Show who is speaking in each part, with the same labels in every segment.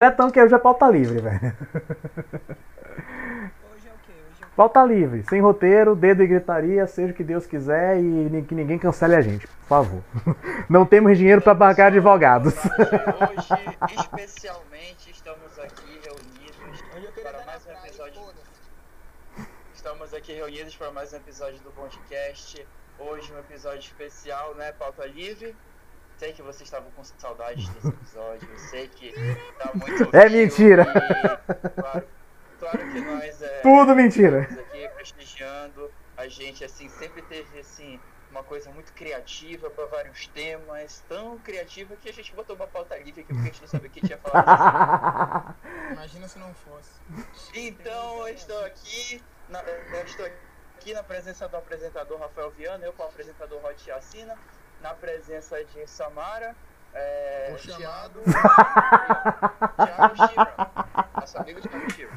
Speaker 1: diretão que hoje é pauta livre, velho.
Speaker 2: Hoje é o quê? Hoje é o
Speaker 1: Pauta livre, sem roteiro, dedo e gritaria, seja o que Deus quiser e que ninguém cancele a gente, por favor. Não temos dinheiro para pagar advogados.
Speaker 3: Hoje, especialmente, estamos aqui reunidos para mais um episódio. Estamos aqui reunidos para mais um episódio do podcast. Hoje um episódio especial, né? Pauta livre. Sei que vocês estavam com saudades desse episódio. Eu sei que tá muito.
Speaker 1: É mentira.
Speaker 3: e, claro, claro que nós é,
Speaker 1: Tudo mentira.
Speaker 3: estamos aqui prestigiando. A gente assim sempre teve assim uma coisa muito criativa para vários temas, tão criativa que a gente botou uma pauta livre aqui porque a gente não sabia o que tinha falado.
Speaker 2: Imagina se não fosse.
Speaker 3: Então eu estou aqui, na, eu estou aqui na presença do apresentador Rafael Viana, eu com o apresentador Rod Chacina, na presença de Samara, é,
Speaker 2: O chamado.
Speaker 3: Thiago, Thiago Shira, nosso amigo Thiago Shira.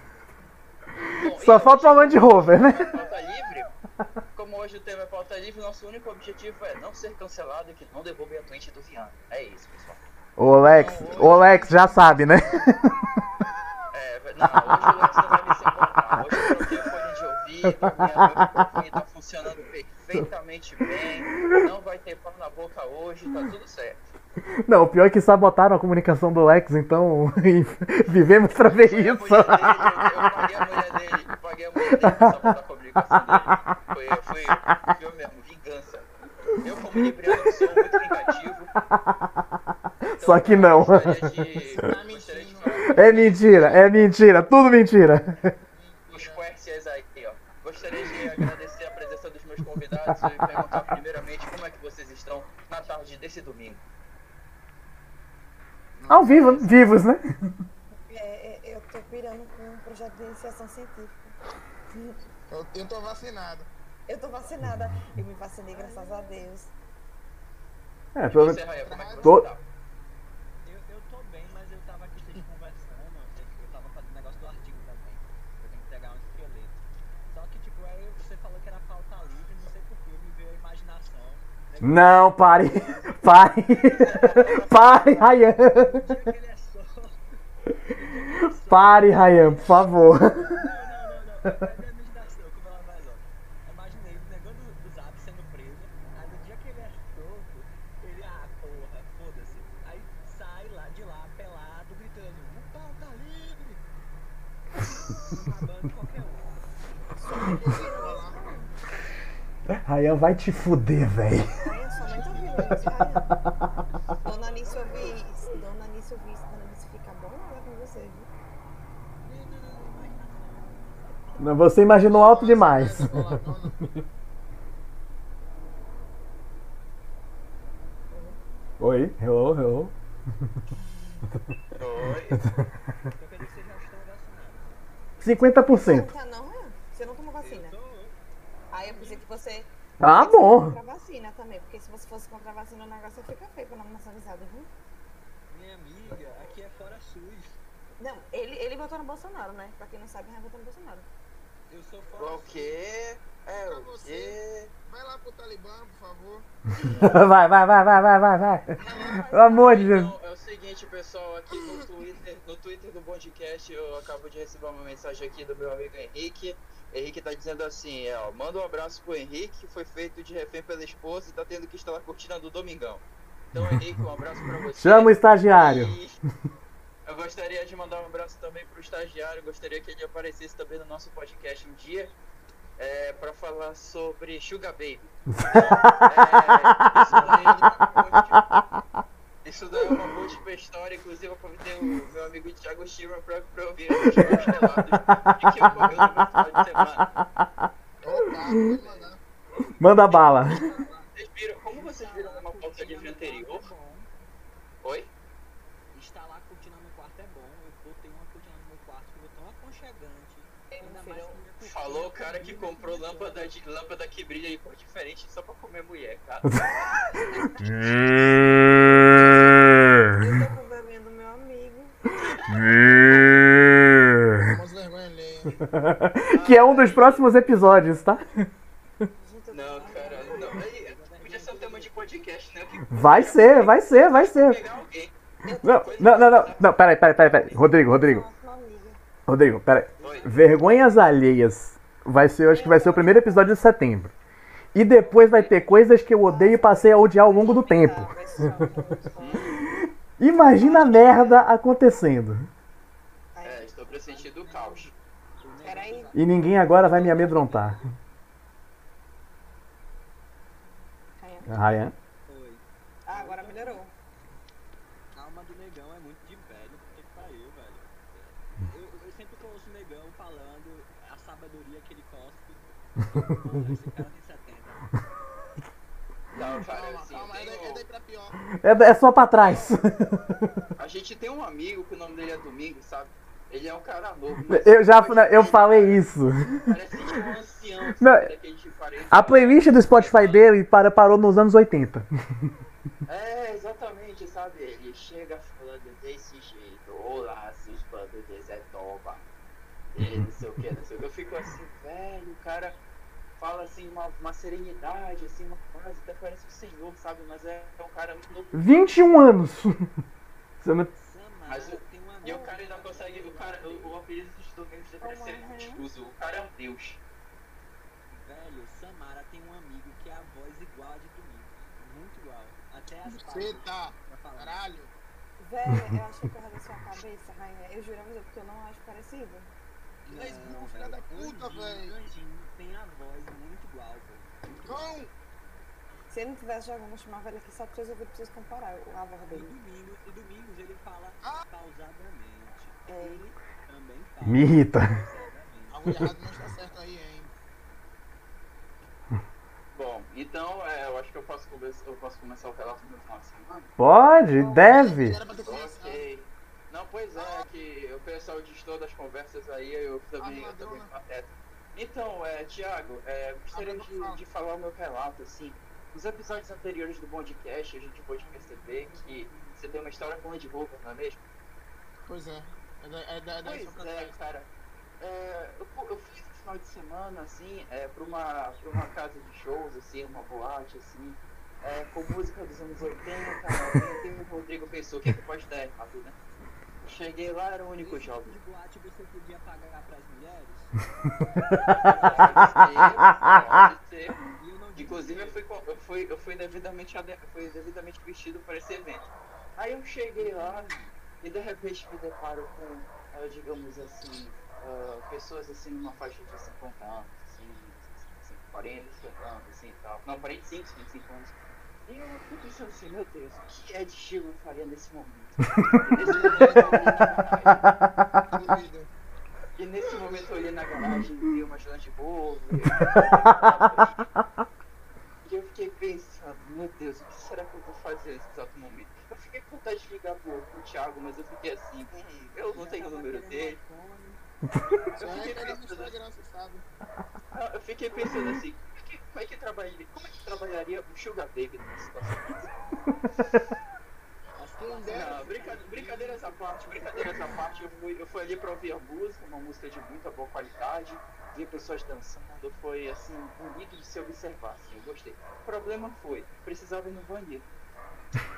Speaker 3: Bom,
Speaker 1: Só falta uma Land Rover, né?
Speaker 3: pauta livre. Como hoje o tema é pauta livre, nosso único objetivo é não ser cancelado e que não derrubem a Twitch do Viana. É isso, pessoal.
Speaker 1: O Alex, o Alex já sabe, né?
Speaker 3: É, não, hoje o Lex não vai me se importar. Hoje de ouvido, minha, microfone tá funcionando perfeitamente bem, não vai ter pau na boca hoje, tá tudo certo.
Speaker 1: Não, o pior é que sabotaram a comunicação do Alex, então vivemos pra ver
Speaker 3: a
Speaker 1: isso.
Speaker 3: dele, eu, eu paguei a mulher dele, eu paguei a mulher dele pra sabotar a comunicação dele. Foi, foi, foi eu mesmo, vingança. Eu como libriano sou muito vingativo. Então,
Speaker 1: Só que não.
Speaker 3: eu Gostaria de,
Speaker 1: É mentira, é mentira, tudo mentira.
Speaker 3: os quercias aí, ó. Gostaria de agradecer a presença dos meus convidados e perguntar primeiramente como é que vocês estão na tarde desse domingo.
Speaker 1: Ao vivo, vivos, né?
Speaker 4: É, é, eu tô pirando com um projeto de iniciação científica.
Speaker 2: Eu, eu tô vacinado.
Speaker 4: Eu tô vacinada. Eu me vacinei, graças a Deus.
Speaker 1: É, pelo menos.
Speaker 3: É que
Speaker 1: Tô-
Speaker 3: você tá?
Speaker 5: Eu, eu tô bem, mas eu tava aqui vocês conversando, eu, eu tava fazendo negócio do artigo também. Eu tenho que pegar um esqueleto. Só que, tipo, aí você falou que era pauta livre, não sei porquê, me veio a imaginação. né?
Speaker 1: Não, pare, pare, pare, Ryan.
Speaker 5: É.
Speaker 1: Pare, Ryan, por favor.
Speaker 5: Não, não, não, não. É como ela vai logo. Imaginei o negócio do, do Zap sendo preso. Aí no dia que ele é solto, ele, ah, porra, foda-se. Aí sai lá de lá, pelado, gritando, o pau tá livre! Acabando qualquer um.
Speaker 1: Ryan vai te fuder, velho.
Speaker 4: Ai, eu só não tô ouvindo isso, Ryan. Dona ouvi isso. Dona Anice ouvi isso. Dona Anice fica bom lá com você, viu?
Speaker 1: Você imaginou alto demais. Oi, hello, hello.
Speaker 3: Oi.
Speaker 5: Então quer dizer que vocês já estão vacinados.
Speaker 1: 50%.
Speaker 4: Não tá não, Ryan? Você não tomou vacina?
Speaker 5: Eu tô.
Speaker 4: Aí eu pensei que
Speaker 1: Ah,
Speaker 4: você
Speaker 1: bom.
Speaker 4: Contra a vacina também. Porque se você fosse contra a vacina, o negócio fica feio pra não nacionalizado, viu?
Speaker 5: Minha amiga, aqui é fora SUS.
Speaker 4: Não, ele, ele votou no Bolsonaro, né? Pra quem não sabe, Ryan votou no Bolsonaro.
Speaker 5: Eu sou fora
Speaker 3: O quê? É
Speaker 2: Pra
Speaker 3: o
Speaker 2: você.
Speaker 3: quê?
Speaker 2: Vai lá pro Talibã, por favor.
Speaker 1: Vai, vai, vai, vai, vai, vai, vai. Pelo amor de Deus.
Speaker 3: Então, é o seguinte, pessoal, aqui no Twitter, no Twitter do podcast, eu acabo de receber uma mensagem aqui do meu amigo Henrique. Henrique tá dizendo assim, é, ó, manda um abraço pro Henrique, que foi feito de refém pela esposa e tá tendo que instalar a cortina do Domingão. Então, Henrique, um abraço pra você.
Speaker 1: Chama o estagiário.
Speaker 3: E eu gostaria de mandar um abraço também pro estagiário, gostaria que ele aparecesse também no nosso podcast um dia. É, para falar sobre Sugar Baby. É, isso daí é uma boa- múltipla história, inclusive eu convidei o meu amigo Thiago Schirmer pra, pra ouvir os meus relatos de que ocorreu no meu final de semana.
Speaker 2: Opa, pode mandar.
Speaker 1: Manda bala.
Speaker 3: Vocês viram, como vocês viram numa pauta livre anterior? Oi?
Speaker 5: Instalar a cortina no quarto é bom. Eu botei uma cortina no meu quarto que ficou tão aconchegante. Ainda mais que
Speaker 3: Falou o cara que comprou lâmpada, de, lâmpada que brilha em cor diferente só pra comer mulher, cara.
Speaker 4: Eu tô com vergonha do meu amigo.
Speaker 2: Vamos vergonha alheia.
Speaker 1: Que é um dos próximos episódios, tá?
Speaker 3: Não, cara, não. Podia ser um tema de podcast, né?
Speaker 1: Vai ser, vai ser, vai ser. Não, não, não, não, não, peraí, peraí, peraí, peraí. Rodrigo, Rodrigo. Rodrigo, peraí. Vergonhas alheias. Vai ser, eu acho que vai ser o primeiro episódio de setembro. E depois vai ter coisas que eu odeio e passei a odiar ao longo do tempo. Imagina a merda acontecendo.
Speaker 3: É, estou pressentindo o caos.
Speaker 4: Peraí.
Speaker 1: E ninguém agora vai me amedrontar. Ryan.
Speaker 5: Oi.
Speaker 4: Ah, agora melhorou.
Speaker 5: A alma do negão é muito de velho. Puta que pariu, velho. Eu, eu sempre que ouço o negão falando a sabedoria que ele cospe. Porra, esse cara tem 70.
Speaker 3: Não, cara,
Speaker 2: Calma,
Speaker 3: assim,
Speaker 2: calma, é
Speaker 3: eu
Speaker 2: daí, é
Speaker 3: tenho-
Speaker 2: daí pra pior.
Speaker 1: É, é só pra trás.
Speaker 3: a gente tem um amigo que o nome dele é Domingos, sabe? Ele é um cara novo.
Speaker 1: Eu já
Speaker 3: depois
Speaker 1: eu falei isso.
Speaker 3: Parece que é um ancião,
Speaker 1: Não,
Speaker 3: de 40.
Speaker 1: A playlist do Spotify dele para- parou nos anos 80.
Speaker 3: É, exatamente, sabe? Ele chega falando desse jeito. Olá, seus bandos de Zé Toba. E não sei o que, não sei o que. Eu fico assim, velho, o cara fala assim, uma, uma serenidade, assim, uma frase, até parece o senhor, sabe? Mas é, é um cara muito novo.
Speaker 1: 21 anos. Você não-
Speaker 5: Samara
Speaker 3: Mas o-
Speaker 5: tem uma
Speaker 3: E o cara ainda consegue. O, cara, o, o apelido dos domingos deveria ser
Speaker 4: Uhum.
Speaker 3: multiuso. O cara é um deus.
Speaker 5: Velho, Samara tem um amigo que é a voz igual a de Domingos. Muito igual. Até as
Speaker 2: Você tá, caralho.
Speaker 4: Velho, eu achei que eu da sua cabeça, Rainha. Eu juro a você, porque eu não acho parecido.
Speaker 2: Mas,
Speaker 5: Não,
Speaker 2: filha da puta, velho.
Speaker 5: Tem a muito
Speaker 2: Cão!
Speaker 4: Se ele não tivesse jogando, eu chamava ele aqui só pra vocês ouvirem, pra vocês comparar o- a voz
Speaker 5: E
Speaker 4: dele.
Speaker 5: Domingos, e Domingos ele fala
Speaker 2: Ah.
Speaker 5: pausadamente.
Speaker 4: É.
Speaker 5: Ele também fala
Speaker 1: Me irrita.
Speaker 2: Algo de errado não está certo aí, hein?
Speaker 3: Bom, então é, eu acho que eu posso, começar, eu posso começar o relato do final de semana.
Speaker 1: Pode, deve.
Speaker 2: Era pra ter começado.
Speaker 3: Ok. Não, pois é, que o pessoal distou das conversas aí, eu também, eu também pateta. Então, é, Thiago, é, gostaria de, de falar o meu relato, assim. Nos episódios anteriores do Bondcast, a gente pôde perceber que você tem uma história com Land Rover, não é mesmo?
Speaker 2: Pois é. É da, é da, é da
Speaker 3: Pois é, cara. É, eu, eu fui no final de semana, assim, é, pra, uma, pra uma casa de shows, assim, uma boate, assim, é, com música dos anos 80, 90, e o Rodrigo pensou, o que, que pode dar errado, né? Cheguei lá, era o único
Speaker 5: Esse
Speaker 3: jovem.
Speaker 5: de boate você podia pagar pras mulheres?
Speaker 3: Inclusive, eu fui, eu fui, eu fui, devidamente, fui devidamente vestido para esse evento. Aí eu cheguei lá e de repente me deparo com, ah, digamos assim, ah, pessoas assim numa faixa de 50 anos, assim, assim, 40, 50 anos, assim e tal. Não, 45, 55 anos. E eu fui pensando assim, meu Deus, o que é de eu faria nesse momento? Nesse momento e nesse momento eu olhei na garagem, vi uma Land Rover. E eu fiquei pensando, meu Deus, o que será que eu vou fazer nesse exato momento? Eu fiquei com vontade de ligar pro, pro Thiago, mas eu fiquei assim, hum, eu não tenho o número dele. Eu fiquei pensando,
Speaker 2: sabe.
Speaker 3: ah, eu fiquei pensando assim, como é que, como é que trabalharia, como é que trabalharia o Sugar Baby nessa situação?
Speaker 2: Quem dera.
Speaker 3: Não, brinca- brincadeiras à parte, brincadeiras à parte, eu fui, eu fui ali pra ouvir a música, uma música de muita boa qualidade, vi pessoas dançando, foi assim, bonito de se observar, assim, eu gostei. O problema foi, precisava ir no banheiro.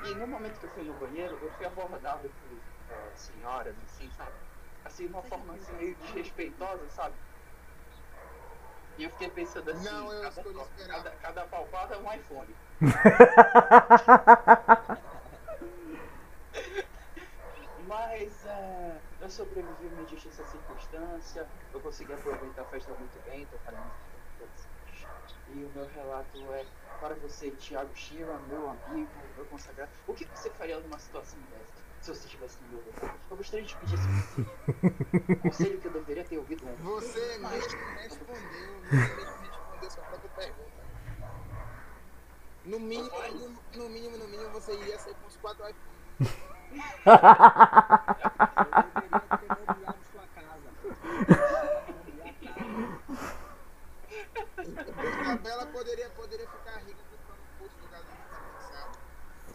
Speaker 3: E no momento que eu fui no banheiro, eu fui abordado por eh, senhoras, assim, sabe? Assim, uma forma assim, meio desrespeitosa, sabe? E eu fiquei pensando assim,
Speaker 2: Não, eu
Speaker 3: cada, cada, cada palpada é um iPhone. Mas é, eu sobrevivi mediante essa circunstância, eu consegui aproveitar a festa muito bem, tô falando E o meu relato é para você, Thiago Shira, meu amigo, meu consagrado. O que você faria numa situação dessa? Se você estivesse no meu lugar? Eu gostaria de pedir esse conselho. conselho que eu deveria ter ouvido antes.
Speaker 2: Você mesmo respondeu, você mesmo respondeu sua própria pergunta. No mínimo, no, no mínimo, no mínimo, você iria sair com os quatro iPhones.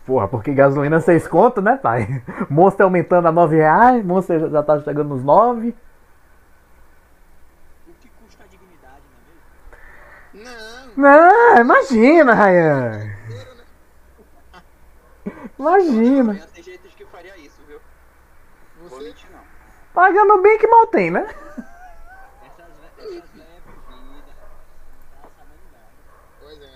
Speaker 1: Porra, porque gasolina 6 conto, né, pai? Monster aumentando a 9 reais, Monster já- tá chegando nos 9.
Speaker 5: O que custa a dignidade, não é mesmo?
Speaker 2: Não,
Speaker 1: Não, imagina, Ryan. Imagina.
Speaker 3: Tem jeito de que faria isso, viu? Vou
Speaker 2: Você,
Speaker 3: mentir não.
Speaker 1: Pagando bem que mal tem, né?
Speaker 5: Tá
Speaker 2: pois é.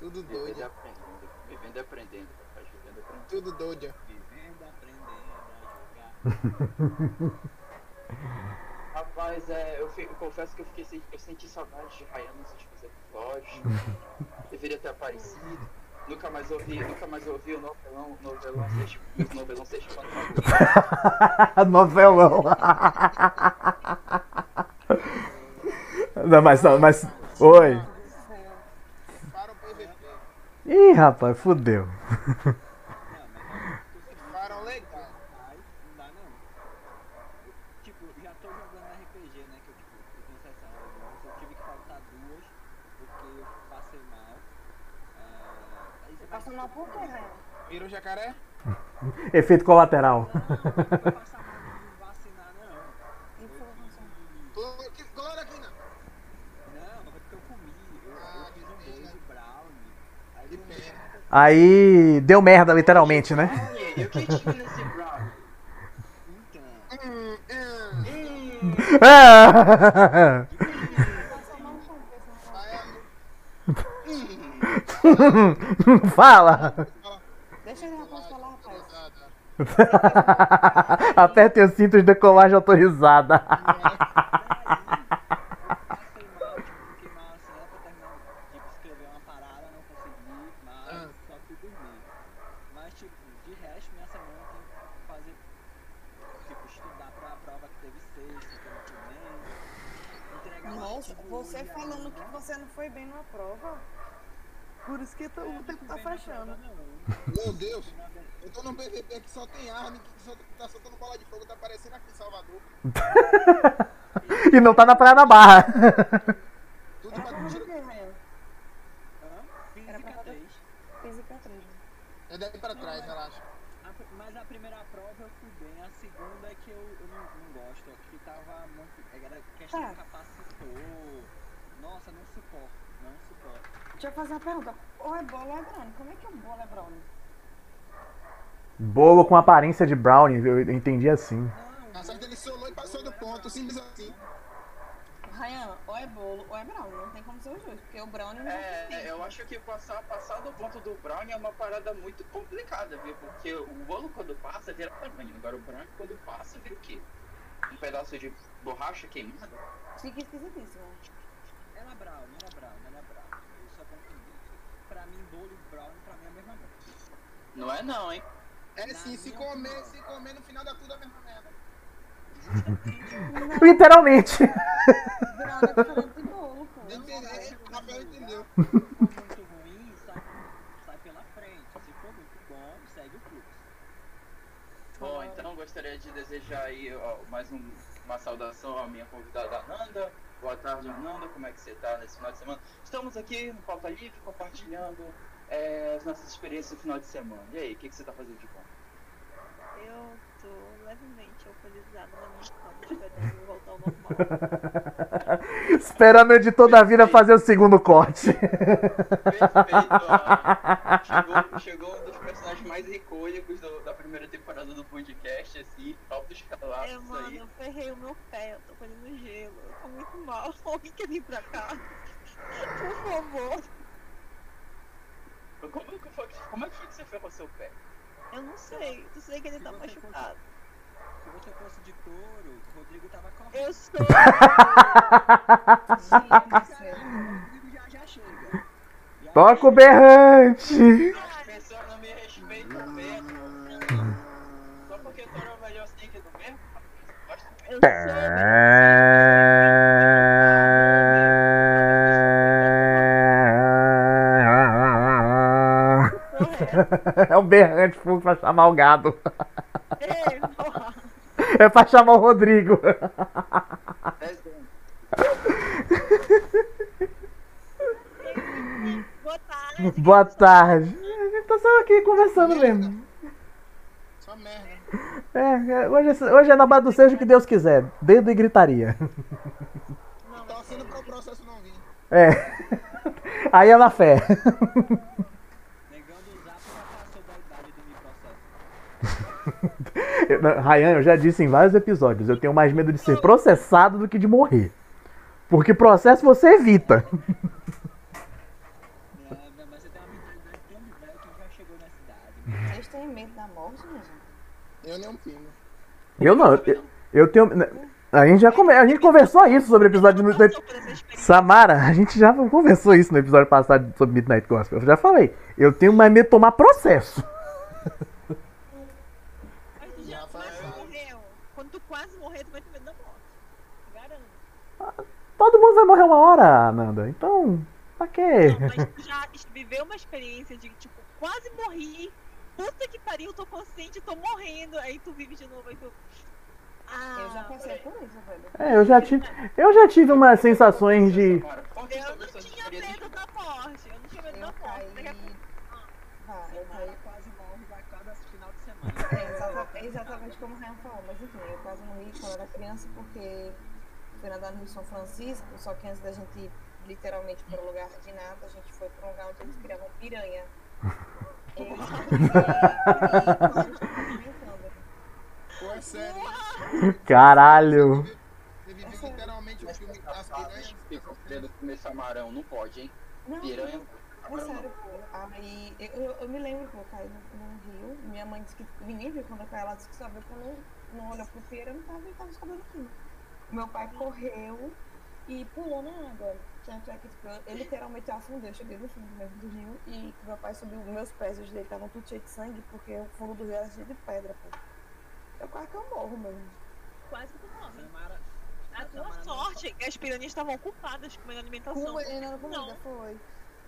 Speaker 2: Tudo
Speaker 3: Vivendo
Speaker 2: doido.
Speaker 3: aprendendo. Vivendo e aprendendo, rapaz. Vivendo e aprendendo.
Speaker 2: Tudo doido.
Speaker 5: Vivendo, aprendendo a jogar.
Speaker 3: Rapaz, é, eu, fi- eu confesso que eu, fiquei, eu senti saudade de Ryan nos últimos episódios. Deveria ter aparecido. Nunca mais ouvi, nunca mais ouvi o novelão, novelão 6, o novelão 6
Speaker 1: Novelão. Não, mas, não, mas. Oi. Ih, rapaz, fudeu.
Speaker 5: Não, mas realmente tô seguindo.
Speaker 2: Para o legal.
Speaker 5: Ai, não dá não. Eu, tipo, já tô jogando RPG, né? Que eu, tipo, eu tenho sessão algumas, eu tive que faltar duas, porque eu passei mal. Ah, aí você vai-
Speaker 4: Passa mal por quê, Rael?
Speaker 2: Virou jacaré?
Speaker 1: Efeito colateral.
Speaker 5: Não, não vai passar mal de vacinar, não.
Speaker 4: Informação.
Speaker 2: Tô aqui, cloroquina.
Speaker 5: Não, é porque eu comi. Eu,
Speaker 2: Ah,
Speaker 5: eu fiz um
Speaker 2: que
Speaker 5: bolo Aí
Speaker 2: Que
Speaker 5: não.
Speaker 2: Pena.
Speaker 1: Aí deu merda, literalmente, né?
Speaker 3: E
Speaker 1: Aperte os cintos de decolagem autorizada.
Speaker 5: passei mal, fiquei mal era pra terminar, escrever uma parada, não consegui, mas só fui dormir. Mas, de resto, minha semana tem que fazer, estudar pra prova que teve sexta, que eu não fui bem, entregar
Speaker 4: Nossa,
Speaker 5: artigo
Speaker 4: você falando que você não foi bem numa prova. Por isso que
Speaker 5: É,
Speaker 4: o tempo
Speaker 5: fui
Speaker 4: tá
Speaker 5: na
Speaker 4: fechando.
Speaker 5: Não.
Speaker 2: Meu Deus. Eu tô num PVP que só tem arma, que só tá soltando bola de fogo, tá aparecendo aqui em Salvador.
Speaker 1: E não tá na Praia da Barra.
Speaker 2: Tudo pra tiro.
Speaker 5: Física
Speaker 4: pra-
Speaker 5: 3.
Speaker 4: Física 3. né?
Speaker 2: É daí pra trás, relaxa.
Speaker 5: A mas a primeira prova eu fui bem, a segunda é que eu, eu não, não gosto, é que tava muito. Era questão de capacitor. Nossa, não suporto, não suporto.
Speaker 4: Deixa eu fazer uma pergunta. Ou é bolo ou é brownie? Como é que um bolo é brownie?
Speaker 1: Bolo com aparência de brownie, eu entendi assim.
Speaker 2: Certa ele solou e passou do ponto, simples assim.
Speaker 4: Ryan, ou é bolo ou é brownie. Não tem como ser os dois. Porque o brownie não
Speaker 3: É,
Speaker 4: tem.
Speaker 3: eu acho que passar, passar do ponto do brownie é uma parada muito complicada, viu? Porque o bolo quando passa vira brownie. Agora o brownie quando passa vira o quê? Um pedaço de borracha queimada?
Speaker 4: Fica esquisitíssimo.
Speaker 5: Era brownie, era brownie. Eu só confundi. Pra mim, bolo e brownie, pra mim é a mesma coisa.
Speaker 3: Não é não, hein?
Speaker 2: É sim, se comer, se comer no final dá tudo a mesma merda.
Speaker 1: Literalmente.
Speaker 4: É
Speaker 2: Rafael entendeu.
Speaker 5: Se for muito ruim, sai, pela frente. Se for muito bom, segue o fluxo.
Speaker 3: Bom, então gostaria de desejar aí ó, mais um- uma saudação à minha convidada Ananda. Boa tarde, Ananda. Como é que você tá nesse final de semana? Estamos aqui no Pauta Livre compartilhando é, as nossas experiências no final de semana. E aí, o que, que você tá fazendo de bom?
Speaker 6: Eu tô levemente alcoolizada na minha cama, esperando voltar ao normal.
Speaker 1: Esperando o editor da vida fazer o segundo corte.
Speaker 3: Perfeito. ó. Chegou, chegou um dos personagens mais icônicos do- da primeira temporada do podcast, assim, altos
Speaker 6: É,
Speaker 3: calafos
Speaker 6: mano,
Speaker 3: aí.
Speaker 6: eu ferrei o meu pé, eu tô fazendo gelo, eu tô muito mal. Alguém quer vir pra cá? Por favor.
Speaker 3: Como, que foi, como é que foi que você ferrou seu pé?
Speaker 6: Eu não sei, eu sei que ele
Speaker 5: Se
Speaker 6: tá machucado.
Speaker 5: Se você fosse de touro, o Rodrigo tava correndo.
Speaker 6: Eu sou.
Speaker 4: Gente
Speaker 5: já, já chega. Já
Speaker 1: Toca o berrante.
Speaker 3: As pessoas não me respeitam mesmo. Só porque tu era o melhor snake do mesmo?
Speaker 6: Eu sou.
Speaker 1: É um berrante fundo pra chamar o gado.
Speaker 6: Ei, porra.
Speaker 1: É pra chamar o Rodrigo.
Speaker 6: Boa tarde.
Speaker 1: Boa tarde. A gente tá só aqui conversando mesmo.
Speaker 2: Só merda.
Speaker 1: É, é, hoje, é- hoje é na base do seja o que Deus quiser. Dedo e gritaria.
Speaker 6: Não, mas
Speaker 2: sendo pro processo não vir.
Speaker 1: É. Aí é na fé.
Speaker 5: Negando o zap já passou da idade do
Speaker 1: Eu- não, Ryan, eu já disse em vários episódios, eu tenho mais medo de ser processado do que de morrer. Porque processo você evita.
Speaker 5: É.
Speaker 4: Vocês têm medo da morte, gente?
Speaker 2: Eu
Speaker 1: não, eu, eu tenho. A gente já come, a gente conversou isso sobre o episódio do. Samara, a gente já conversou isso no episódio passado sobre Midnight Gospel. Eu já falei. Eu tenho mais medo de tomar processo.
Speaker 6: Mas tu já
Speaker 2: Já
Speaker 6: quase
Speaker 2: faz-
Speaker 6: morreu. Quando tu quase morrer, tu vai ter medo da morte. Garanto.
Speaker 1: Todo mundo vai morrer uma hora, Nanda. Então, pra quê?
Speaker 6: Não, mas tu já viveu uma experiência de, tipo, quase morri. Puta que pariu, tô consciente, tô morrendo. Aí tu vive de novo, aí tu. Ah,
Speaker 4: Eu já passei por isso, velho.
Speaker 1: É, eu já tive. Eu já tive umas sensações de.
Speaker 6: Eu não tinha medo da morte. Eu não tinha medo da morte.
Speaker 4: caí.
Speaker 6: Daqui a pouco.
Speaker 4: Ah, eu
Speaker 5: Samara
Speaker 4: caí.
Speaker 5: quase morre vai cada final de semana.
Speaker 4: É exata- é exatamente como o Ryan falou, mas enfim, eu quase morri quando eu era criança porque fui nadar no Rio São Francisco, só que antes da gente ir literalmente para o lugar de nada, a gente foi para um lugar onde eles criavam piranha. E, e, e, quando a gente tava brincando.
Speaker 2: Pô, é sério.
Speaker 1: Caralho.
Speaker 2: Você viveu literalmente o filme As Piranhas.
Speaker 3: não pode, hein?
Speaker 4: Não,
Speaker 3: Piranha.
Speaker 4: É
Speaker 3: não.
Speaker 4: sério, pô. Aí eu, eu, eu me lembro que eu caí no, no rio. Minha mãe disse que ninguém viu quando eu caí. Ela disse que só viu quando não olhou pro eu não tava e tava escondendo aqui. Meu pai correu e pulou na água. Tanto é que tipo, eu, literalmente afundei. Eu cheguei no fundo mesmo do rio e meu pai subiu. Meus pés os dele estavam tudo cheio de sangue porque o fundo do rio era cheio de pedra, pô. Eu quase que eu morro mesmo.
Speaker 6: Quase que tu morre.
Speaker 5: Samara,
Speaker 6: A tua
Speaker 5: Samara não
Speaker 6: sorte é que as piranhas estavam ocupadas comendo alimentação.
Speaker 4: Na comida,
Speaker 6: Não.
Speaker 4: foi.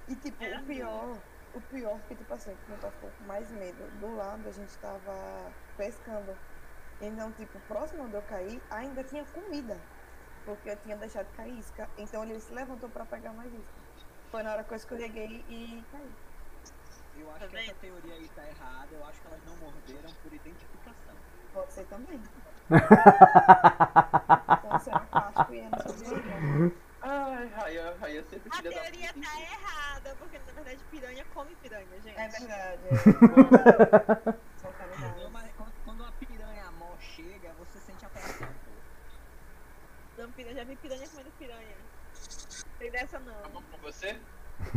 Speaker 4: E tipo,
Speaker 6: Era
Speaker 4: o pior, o pior que tipo assim, que meu pai ficou com mais medo. Do lado a gente tava pescando. Então, tipo, próximo de eu cair, ainda tinha comida. Porque eu tinha deixado cair isca. Então ele se levantou pra pegar mais isca. Foi na hora que eu escorreguei e caí.
Speaker 5: Eu acho
Speaker 6: Tá
Speaker 5: que essa
Speaker 6: vendo?
Speaker 5: teoria aí tá errada. Eu acho que elas não morderam por identificação.
Speaker 4: Pode ser também. então será e.
Speaker 3: Ai, Rayan, Rayan sempre
Speaker 6: A
Speaker 3: da
Speaker 6: teoria tá errada, porque na verdade piranha come piranha, gente.
Speaker 4: É verdade. É. São
Speaker 5: Não,
Speaker 4: caridades.
Speaker 5: mas quando, quando uma piranha mó chega, você sente atração, pô.
Speaker 6: Não, piranha, já vi piranha comendo piranha. Tem dessa não.
Speaker 3: Tá bom pra você?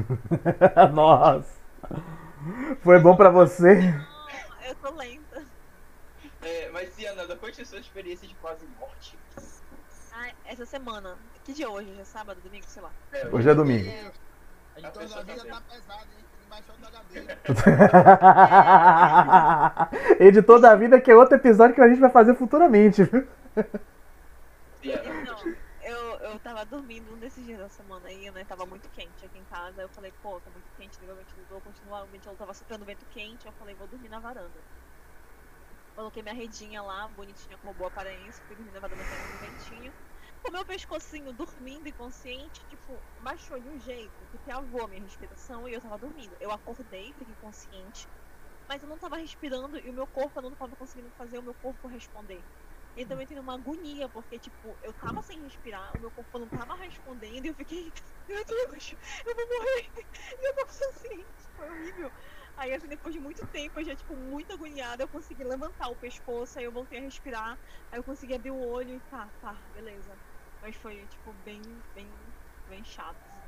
Speaker 1: Nossa. Foi bom pra você?
Speaker 6: Não, eu tô lenta.
Speaker 3: É, mas sim, Ananda, conte a sua experiência de quase morte.
Speaker 6: Ai, essa semana. Que dia é hoje? Hoje é sábado, domingo, sei lá.
Speaker 1: Hoje é domingo.
Speaker 2: A
Speaker 3: A
Speaker 2: gente
Speaker 3: pessoa
Speaker 2: da vida
Speaker 3: tá
Speaker 2: tá pesada, hein? Tem que baixar o do HD.
Speaker 1: Editor da vida, que é outro episódio que a gente vai fazer futuramente.
Speaker 6: Então, eu, tava dormindo um desses dias da semana aí, né? Tava muito quente aqui em casa. Eu falei, pô, tá muito quente, liga o ventilador, continuar. O ventilador tava soprando vento quente. Eu falei, vou dormir na varanda. Coloquei minha redinha lá, bonitinha, com uma boa aparência. Fui dormir na varanda pegando um ventinho. O meu pescocinho dormindo inconsciente, tipo, baixou de um jeito que travou a minha respiração e eu tava dormindo. Eu acordei, fiquei consciente, mas eu não tava respirando e o meu corpo eu não tava conseguindo fazer o meu corpo responder. Então eu entrei numa agonia, porque, tipo, eu tava sem respirar, o meu corpo não tava respondendo e eu fiquei, meu Deus, eu vou morrer, e eu tô consciente, foi horrível. Aí, assim, depois de muito tempo, eu já, tipo, muito agoniada, eu consegui levantar o pescoço, aí eu voltei a respirar, aí eu consegui abrir o olho e tá, tá, beleza. Mas foi, tipo, bem, bem, bem chato.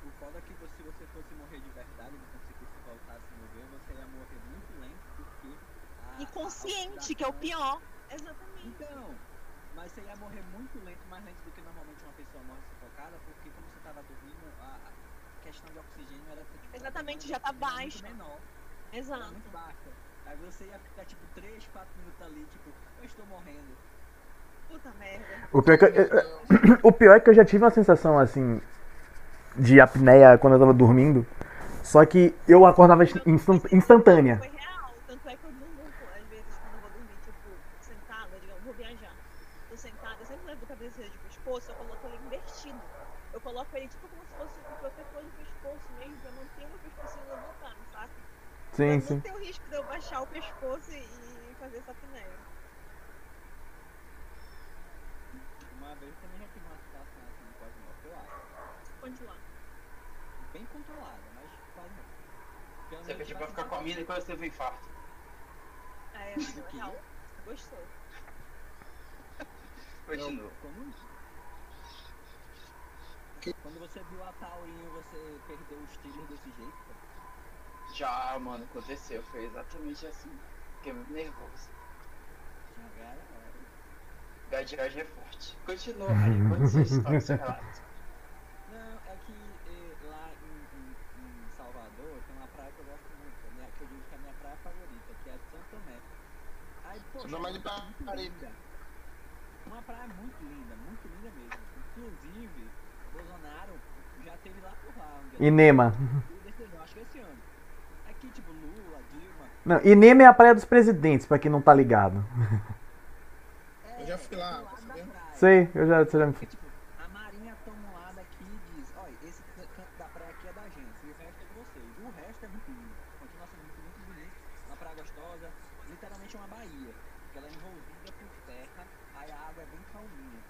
Speaker 5: O foda é que se você fosse morrer de verdade, não conseguisse voltar a se mover, você ia morrer muito lento, porque... a- a
Speaker 6: Inconsciente, que é o pior. Exatamente.
Speaker 5: Então, mas você ia morrer muito lento, mais lento do que normalmente uma pessoa morre sufocada, porque como você tava dormindo, a, a questão de oxigênio era tipo,
Speaker 6: Exatamente, já tá
Speaker 5: era
Speaker 6: baixa.
Speaker 5: Menor, era
Speaker 6: Exato.
Speaker 5: muito baixa. Aí você ia ficar tipo 3, 4 minutos ali, tipo, eu estou morrendo.
Speaker 6: Puta merda.
Speaker 1: O pior, é que eu, o pior é que eu já tive uma sensação assim de apneia quando eu tava dormindo. Só que eu acordava instan- instantânea.
Speaker 6: Foi real, tanto é que eu não durmo, às vezes, quando eu vou dormir, tipo, sentada, digamos, vou viajar. Tô sentada, eu sempre levo cabeceira de pescoço, eu coloco ele invertido. Eu coloco ele tipo como se fosse um protetor de pescoço mesmo, pra manter o meu pescocinho levantado, sabe?
Speaker 1: Sim,
Speaker 6: pra
Speaker 1: sim.
Speaker 6: não ter o risco de eu baixar o pescoço e, fazer essa apneia.
Speaker 5: Uma vez também já tive uma situação assim quase morte, eu acho.
Speaker 6: Continuar.
Speaker 5: Bem controlada, mas quase morte.
Speaker 3: Você pediu pra ficar com a mina e quando você teve infarto.
Speaker 6: É, É, não, é real. Gostou.
Speaker 3: Continua.
Speaker 5: Como? Quando você viu a Taurinho, você perdeu os tiros desse jeito?
Speaker 3: Já, mano, aconteceu. Foi exatamente assim. Fiquei muito nervoso.
Speaker 5: Já era.
Speaker 3: Gadiagem é forte. Continua, Harry. Conta sua história, seu relato.
Speaker 5: Não, é que eh, lá em, em- em Salvador tem uma praia que eu gosto muito, a minha- que eu digo que é a minha praia favorita, que é São Tomé. Aí, pô,
Speaker 2: Não, mas de
Speaker 5: é
Speaker 2: praia.
Speaker 5: linda. Uma praia muito linda, muito linda mesmo. Inclusive, Bolsonaro já teve lá por lá. Um
Speaker 1: Inema.
Speaker 5: desse- desse ano, acho que esse ano. Aqui, tipo, Lula, Dilma.
Speaker 1: Não, Inema é a praia dos presidentes, pra quem não tá ligado.
Speaker 5: É,
Speaker 2: Eu já fui lá,
Speaker 5: praia.
Speaker 1: Sei, eu já, você já me
Speaker 5: Porque, tipo, a marinha toma um lado aqui e diz, olha, esse can- canto da praia aqui é da gente, e o resto é de vocês. O resto é muito lindo, continua sendo muito, muito bonito, uma praia gostosa, literalmente é uma baía, porque ela é envolvida por terra, aí a água é bem calminha.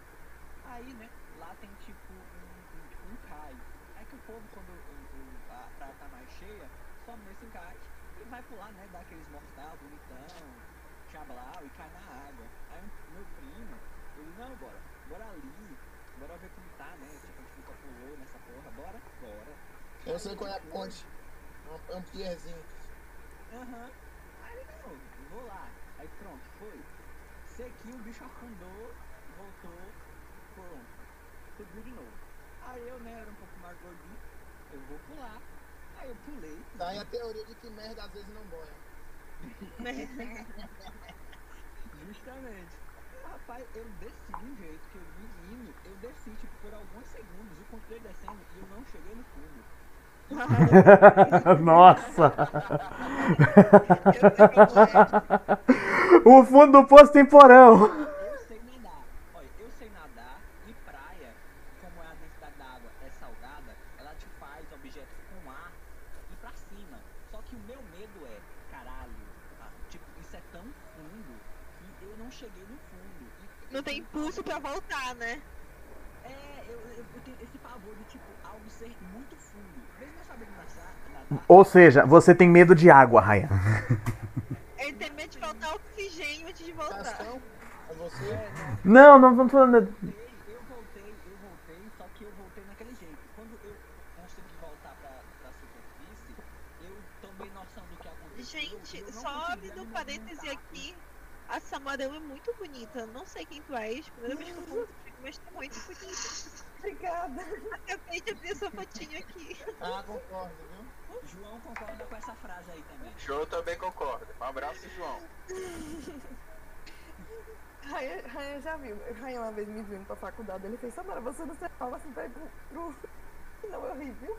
Speaker 5: Aí, né, lá tem tipo um, um, tipo, um cais. Aí que o povo, quando o- o- a praia tá mais cheia, sobe nesse cais e vai pular, né, dá aqueles mortal, bonitão, chablau e cai na água. Aí o meu primo, ele, não, bora, bora ali, bora ver como tá, né? Tipo, a gente nunca pulou nessa porra, bora, bora.
Speaker 2: Eu sei qual é a ponte. É um- É um pierzinho.
Speaker 5: Aham. Aí ele, não, vou lá. Aí pronto, foi. Sequinho, o bicho afundou, voltou, pronto. Subiu de novo. Aí eu, né, era um pouco mais gordinho, eu vou pular. Aí eu pulei.
Speaker 2: Daí a teoria de que merda às vezes não boia.
Speaker 5: Justamente. Rapaz, eu desci de um jeito que eu, menino, eu desci, tipo, por alguns segundos, eu continuei descendo e eu não cheguei no fundo.
Speaker 1: Nossa!
Speaker 6: É.
Speaker 1: o fundo do poço tem porão.
Speaker 5: Eu sei nadar. Olha, eu sei nadar e praia, como a densidade da água é salgada, ela te faz objetos com ar ir pra cima. Só que o meu medo é, caralho, ah, tipo, isso é tão fundo que eu não cheguei no fundo. E-
Speaker 6: Não tem impulso pra voltar, né?
Speaker 5: É, eu, eu, eu tenho esse pavor de, tipo, algo ser muito fundo. Mesmo eu sabendo nadar, nadar
Speaker 1: Ou seja, você tem medo de água, Ryan.
Speaker 6: Ele tem medo de faltar oxigênio antes de voltar.
Speaker 2: É você?
Speaker 5: não,
Speaker 1: Não, não, tô falando.
Speaker 5: voltei, eu voltei, eu voltei, só que eu voltei naquele jeito. Quando eu consegui voltar pra, pra superfície, eu tomei noção do que aconteceu.
Speaker 6: Gente, só abrindo um parêntese aqui, a Samarão é muito bonita. Não sei quem tu és, primeira vez que eu falo contigo, mas tu é muito bonita.
Speaker 4: Obrigada.
Speaker 6: Acabei de abrir essa fotinho aqui.
Speaker 2: Ah, concordo, viu?
Speaker 5: João concorda com essa frase aí também.
Speaker 3: João também concorda. Um abraço, João.
Speaker 4: Rayan já viu. Rayan uma vez me viu indo pra faculdade. Ele fez, Samara, você não serve aula, você vai pro, pro... Não, é horrível.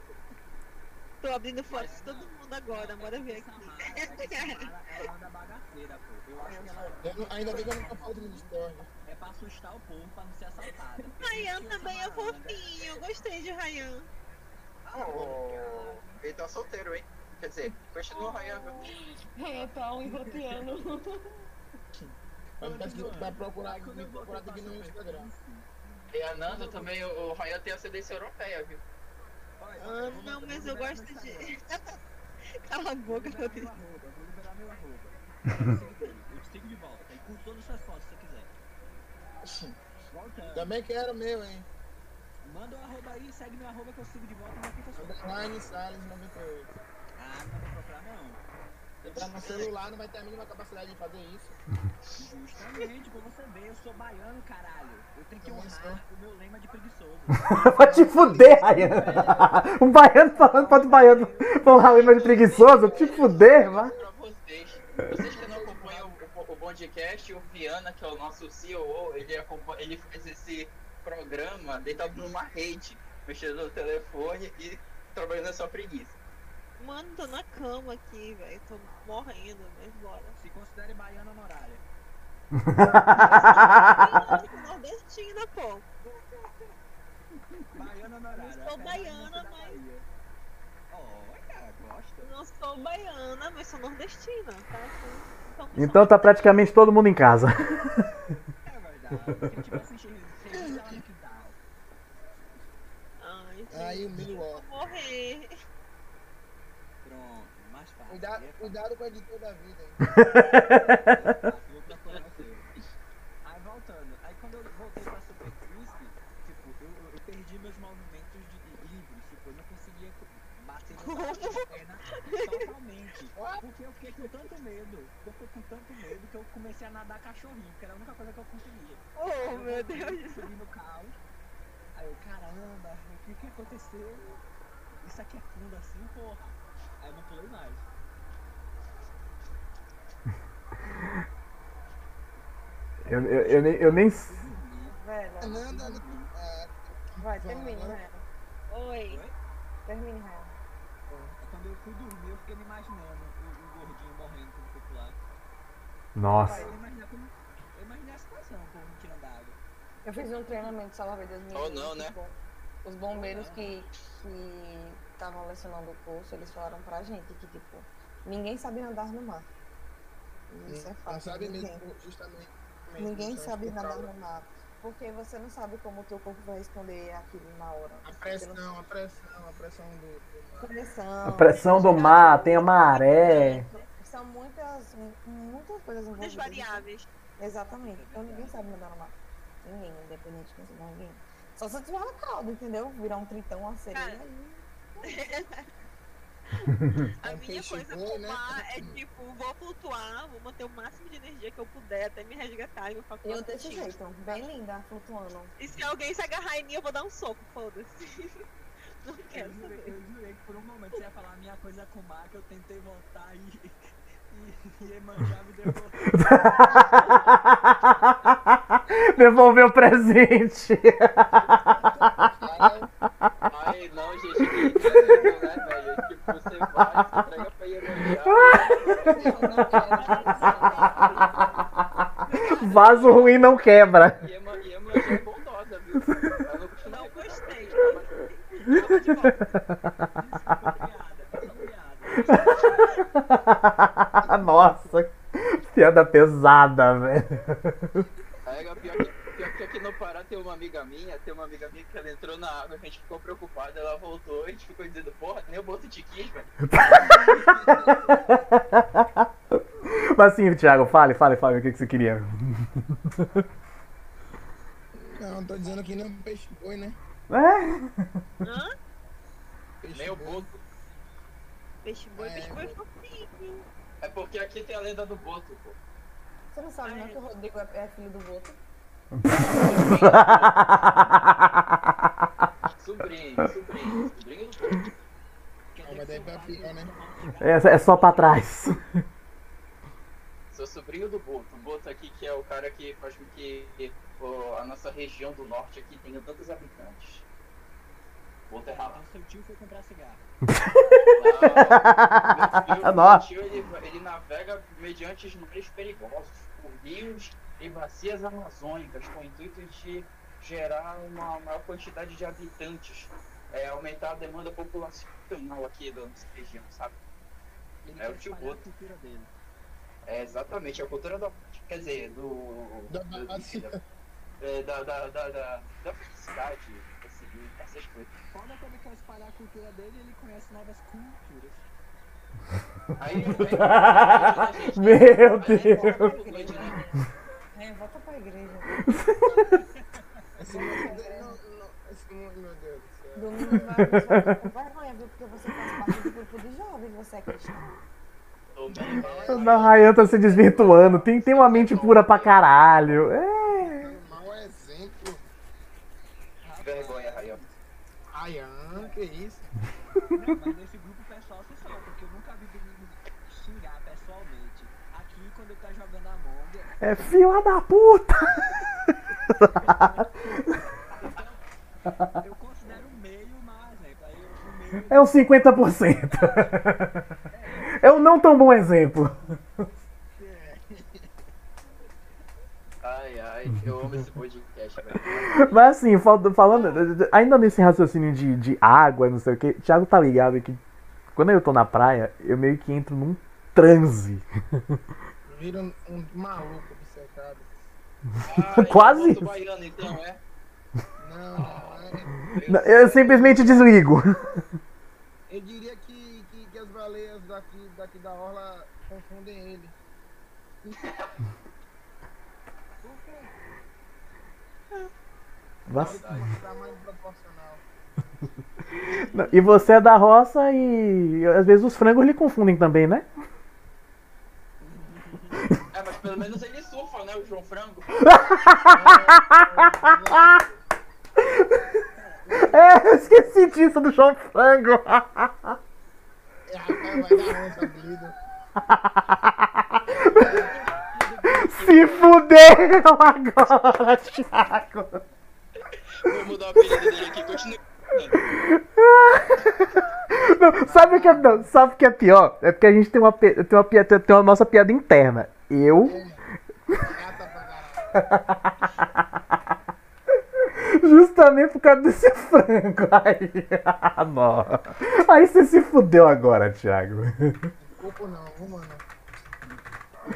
Speaker 6: Tô abrindo fotos de todo mundo agora, bora ver
Speaker 5: Essa
Speaker 6: aqui.
Speaker 5: Mara, é que essa Mara, ela anda bagaceira, pô. Eu acho que ela
Speaker 2: Eu não- ainda bem que eu nunca falo de Discord.
Speaker 5: é pra assustar o povo, pra não ser assaltada.
Speaker 6: Rayan também é fofinho, gostei de
Speaker 3: Oh, ele tá solteiro, hein? Quer dizer, continua raiando.
Speaker 4: Rayan tá um enroteando.
Speaker 2: Vai, procurar, aqui no Instagram.
Speaker 3: E a Nanda também, o, Ryan tem ascendência europeia, viu?
Speaker 6: Ah, não, mas eu gosto de. Cala a boca,
Speaker 5: meu arroba, vou liberar meu arroba. Eu te sigo- de volta. E curto todas as suas fotos se você quiser.
Speaker 2: Também quero o meu, hein?
Speaker 5: Manda o arroba aí, segue meu arroba que eu sigo de volta na quinta-feira.
Speaker 2: Underline Salles 98.
Speaker 5: Ah, não vou procurar não.
Speaker 2: Entrar no celular não vai ter a mínima capacidade de fazer isso.
Speaker 5: Justamente, pra você ver, eu sou baiano, caralho. Eu tenho que honrar o meu lema de preguiçoso.
Speaker 1: Vai te fuder, Ryan. Um baiano falando para outro baiano falar lima de preguiçoso. Te fuder, mano.
Speaker 3: Pra vocês. Vocês que não acompanham o, o, o Bondcast, o Viana, que é o nosso CEO, ele, acompanha, ele faz esse programa deitado numa rede, mexendo no telefone e trabalhando na sua preguiça.
Speaker 6: Mano, tô na cama aqui, velho. Tô morrendo, mas bora.
Speaker 5: Se considere baiano honorária.
Speaker 6: Nordestina, pô.
Speaker 5: Baiana honorária.
Speaker 6: Eu sou baiana, mas-.
Speaker 5: Olha, gosta.
Speaker 6: Não sou baiana, mas sou nordestina, tá? Então,
Speaker 1: Então tá praticamente todo mundo em casa.
Speaker 5: É verdade. Quem tiver assistindo, feliz lá no quintal.
Speaker 6: Ai, gente,
Speaker 2: Aí o Milwaukee.
Speaker 6: vou morrer.
Speaker 5: Pronto, mais fácil.
Speaker 2: Cuidado, cuidado com o editor da vida,
Speaker 5: seu. Aí voltando, aí quando eu voltei pra Super Twist, tipo, eu, eu- eu perdi meus movimentos de livres, tipo, eu não conseguia co- bater na perna totalmente. Porque eu fiquei com tanto medo, eu fiquei com tanto medo que eu comecei a nadar cachorrinho, que era a única coisa que eu conseguia.
Speaker 6: Oh,
Speaker 5: eu
Speaker 6: meu Deus.
Speaker 5: Subi no caos. Aí eu, caramba, o que que aconteceu? Isso aqui é fundo assim, porra. Aí eu não pulei mais.
Speaker 1: Eu, eu, eu, nem, eu nem.
Speaker 4: Velho,
Speaker 2: Fernanda, ah,
Speaker 4: vai, termine. Rael.
Speaker 6: Oi.
Speaker 5: Oi?
Speaker 4: Termine, Rael.
Speaker 5: Quando eu fui dormir, eu fiquei me imaginando o, o gordinho morrendo quando foi pular.
Speaker 1: Nossa.
Speaker 5: Eu imaginei, como, eu imaginei a situação, o povo tirando água.
Speaker 4: Eu fiz um treinamento de salva-vidas
Speaker 3: Ou não, né?
Speaker 4: tipo, Os bombeiros que que estavam lecionando o curso, eles falaram pra gente que, tipo, ninguém sabe nadar no mar. Isso é
Speaker 2: não
Speaker 4: fato.
Speaker 2: sabe
Speaker 4: ninguém.
Speaker 2: mesmo, justamente.
Speaker 4: Ninguém
Speaker 2: justamente
Speaker 4: sabe nadar no mar. Porque você não sabe como o teu corpo vai responder aquilo na hora.
Speaker 2: A
Speaker 4: Você não
Speaker 2: pressão, a pressão, a pressão do. do-
Speaker 4: pressão.
Speaker 1: A pressão do mar, tem a maré.
Speaker 4: São muitas, muitas coisas
Speaker 6: Muitas
Speaker 4: envolvidas.
Speaker 6: variáveis.
Speaker 4: Exatamente. Então ninguém sabe nadar no mar. Ninguém, independente de quem ninguém. Só se eu tiver na calda, entendeu? Virar um tritão, uma sereia
Speaker 6: Cara.
Speaker 4: e.
Speaker 6: A
Speaker 2: É
Speaker 6: minha coisa o
Speaker 2: né?
Speaker 6: mar é tipo, vou flutuar, vou manter o máximo de energia que eu puder até me resgatar e eu faço
Speaker 4: Eu desse jeito, bem linda, flutuando.
Speaker 6: E se alguém se agarrar em mim, eu vou dar um soco, foda-se. Não
Speaker 5: Eu
Speaker 6: quero
Speaker 5: jurei,
Speaker 6: saber.
Speaker 5: eu jurei que por um momento você ia falar a minha coisa com o mar, que eu tentei voltar e. E, e devolveu.
Speaker 1: Devolveu o presente.
Speaker 3: Ai, não, gente, né? Tipo, você vai, entrega pra Iemanjá.
Speaker 1: Vaso ruim não quebra.
Speaker 3: Ieman- Iemanjá é bondosa, viu? Ela não costuma
Speaker 6: Não gostei.
Speaker 3: Toma de volta.
Speaker 5: Desculpa, piada, essa piada.
Speaker 1: Nossa, piada pesada, velho.
Speaker 3: Aí, pior que, pior que aqui no Pará tem uma amiga minha, tem uma amiga minha que ela entrou na água, a gente ficou preocupado, ela voltou, a gente ficou dizendo, porra, nem o boto de quis, velho.
Speaker 1: Mas sim, Thiago, fale, fale, fale o que, que você queria.
Speaker 2: Não, tô dizendo que não é um peixe boi, né?
Speaker 1: É?
Speaker 6: Hã?
Speaker 2: Peixe
Speaker 3: Nem o
Speaker 2: boi.
Speaker 3: boto.
Speaker 6: Peixe boi,
Speaker 2: É.
Speaker 6: peixe boi é fofinho.
Speaker 3: É porque aqui tem a lenda do boto, pô.
Speaker 4: Você não sabe, não, que o Rodrigo é, é filho do Boto?
Speaker 3: Sobrinho, sobrinho, sobrinho do boto.
Speaker 2: Ah, mas daí vai pior, né?
Speaker 1: É, é só pra trás.
Speaker 3: Sou sobrinho do Boto. O Boto aqui que é o cara que faz com que a nossa região do norte aqui tenha tantos habitantes. É errado.
Speaker 5: Então seu tio foi comprar cigarro.
Speaker 3: Não, meu, tio ele, ele navega mediante os mares perigosos, por rios e bacias amazônicas, com o intuito de gerar uma maior quantidade de habitantes, é, aumentar a demanda populacional aqui da nossa região, sabe?
Speaker 5: Ele
Speaker 3: É o tio Boto.
Speaker 5: a cultura dele.
Speaker 3: É exatamente a cultura da. Quer dizer, do.
Speaker 2: Da
Speaker 3: do- é, da, da, da, da, da felicidade, essas coisas.
Speaker 5: Foda quando ele quer espalhar a cultura dele, ele conhece novas culturas.
Speaker 3: Aí,
Speaker 1: Meu Deus.
Speaker 4: É, volta pra igreja.
Speaker 2: Meu Deus do céu.
Speaker 4: Domingo vai, viu? Porque você faz parte do grupo de jovens, você é cristão.
Speaker 1: Da Rayan tá se desvirtuando. Tem, tem uma mente pura pra caralho. É.
Speaker 2: Um mau exemplo.
Speaker 3: Vergonha, Rayan.
Speaker 2: Ryan, que isso?
Speaker 5: Não, mas nesse grupo pessoal você sabe, porque eu nunca vi xingar pessoalmente. Aqui, quando ele tá jogando Among,
Speaker 1: É fila da puta.
Speaker 5: eu considero o meio exemplo. Aí eu- meio
Speaker 1: É uns 50%. É um não tão bom exemplo.
Speaker 3: Ai, eu amo esse podcast, velho.
Speaker 1: Mas assim, fal- falando, ainda nesse raciocínio de, de água, não sei o que, Thiago tá ligado que quando eu tô na praia, eu meio que entro num transe.
Speaker 2: Vira um, um maluco obcecado.
Speaker 3: Ai,
Speaker 1: Quase isso.
Speaker 3: baiano, então, é?
Speaker 2: Não, não é.
Speaker 1: Eu simplesmente desligo.
Speaker 2: Eu diria que, que, que as baleias daqui, daqui da orla confundem ele. Por quê?
Speaker 1: Vac- E você é da roça e às vezes os frangos lhe confundem também, né?
Speaker 3: É, mas pelo menos ele surfa, né? O João Frango.
Speaker 1: É, eu esqueci disso do João Frango.
Speaker 2: É, rapaz, vai dar onça, apelido.
Speaker 1: Se fudeu agora, Thiago.
Speaker 3: Vou mudar o apelido dele aqui, continua.
Speaker 1: Não, sabe o que é, não, sabe o que é pior? É porque a gente tem uma, tem uma, pi- tem uma nossa piada interna. Eu, justamente por causa desse frango. Aí, ah, não. Aí você se fudeu agora, Thiago.
Speaker 2: Culpo não, viu, mano?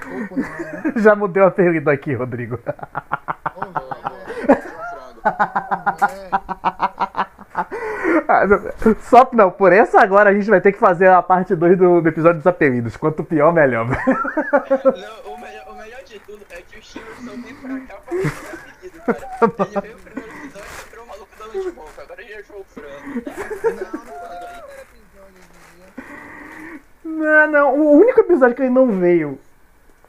Speaker 2: Culpo não.
Speaker 1: Já mudei o apelido aqui, Rodrigo. Ah, não, Só não, por essa agora a gente vai ter que fazer a parte 2 do, do episódio dos apelidos. Quanto pior, melhor.
Speaker 3: Não, o melhor, o melhor de tudo é que o Chico só vem pra cá pra fazer apelido, cara. Ele veio no primeiro episódio e virou o maluco dando de boca. Agora ele é João Frango.
Speaker 2: não, não o.
Speaker 1: O único episódio que ele não veio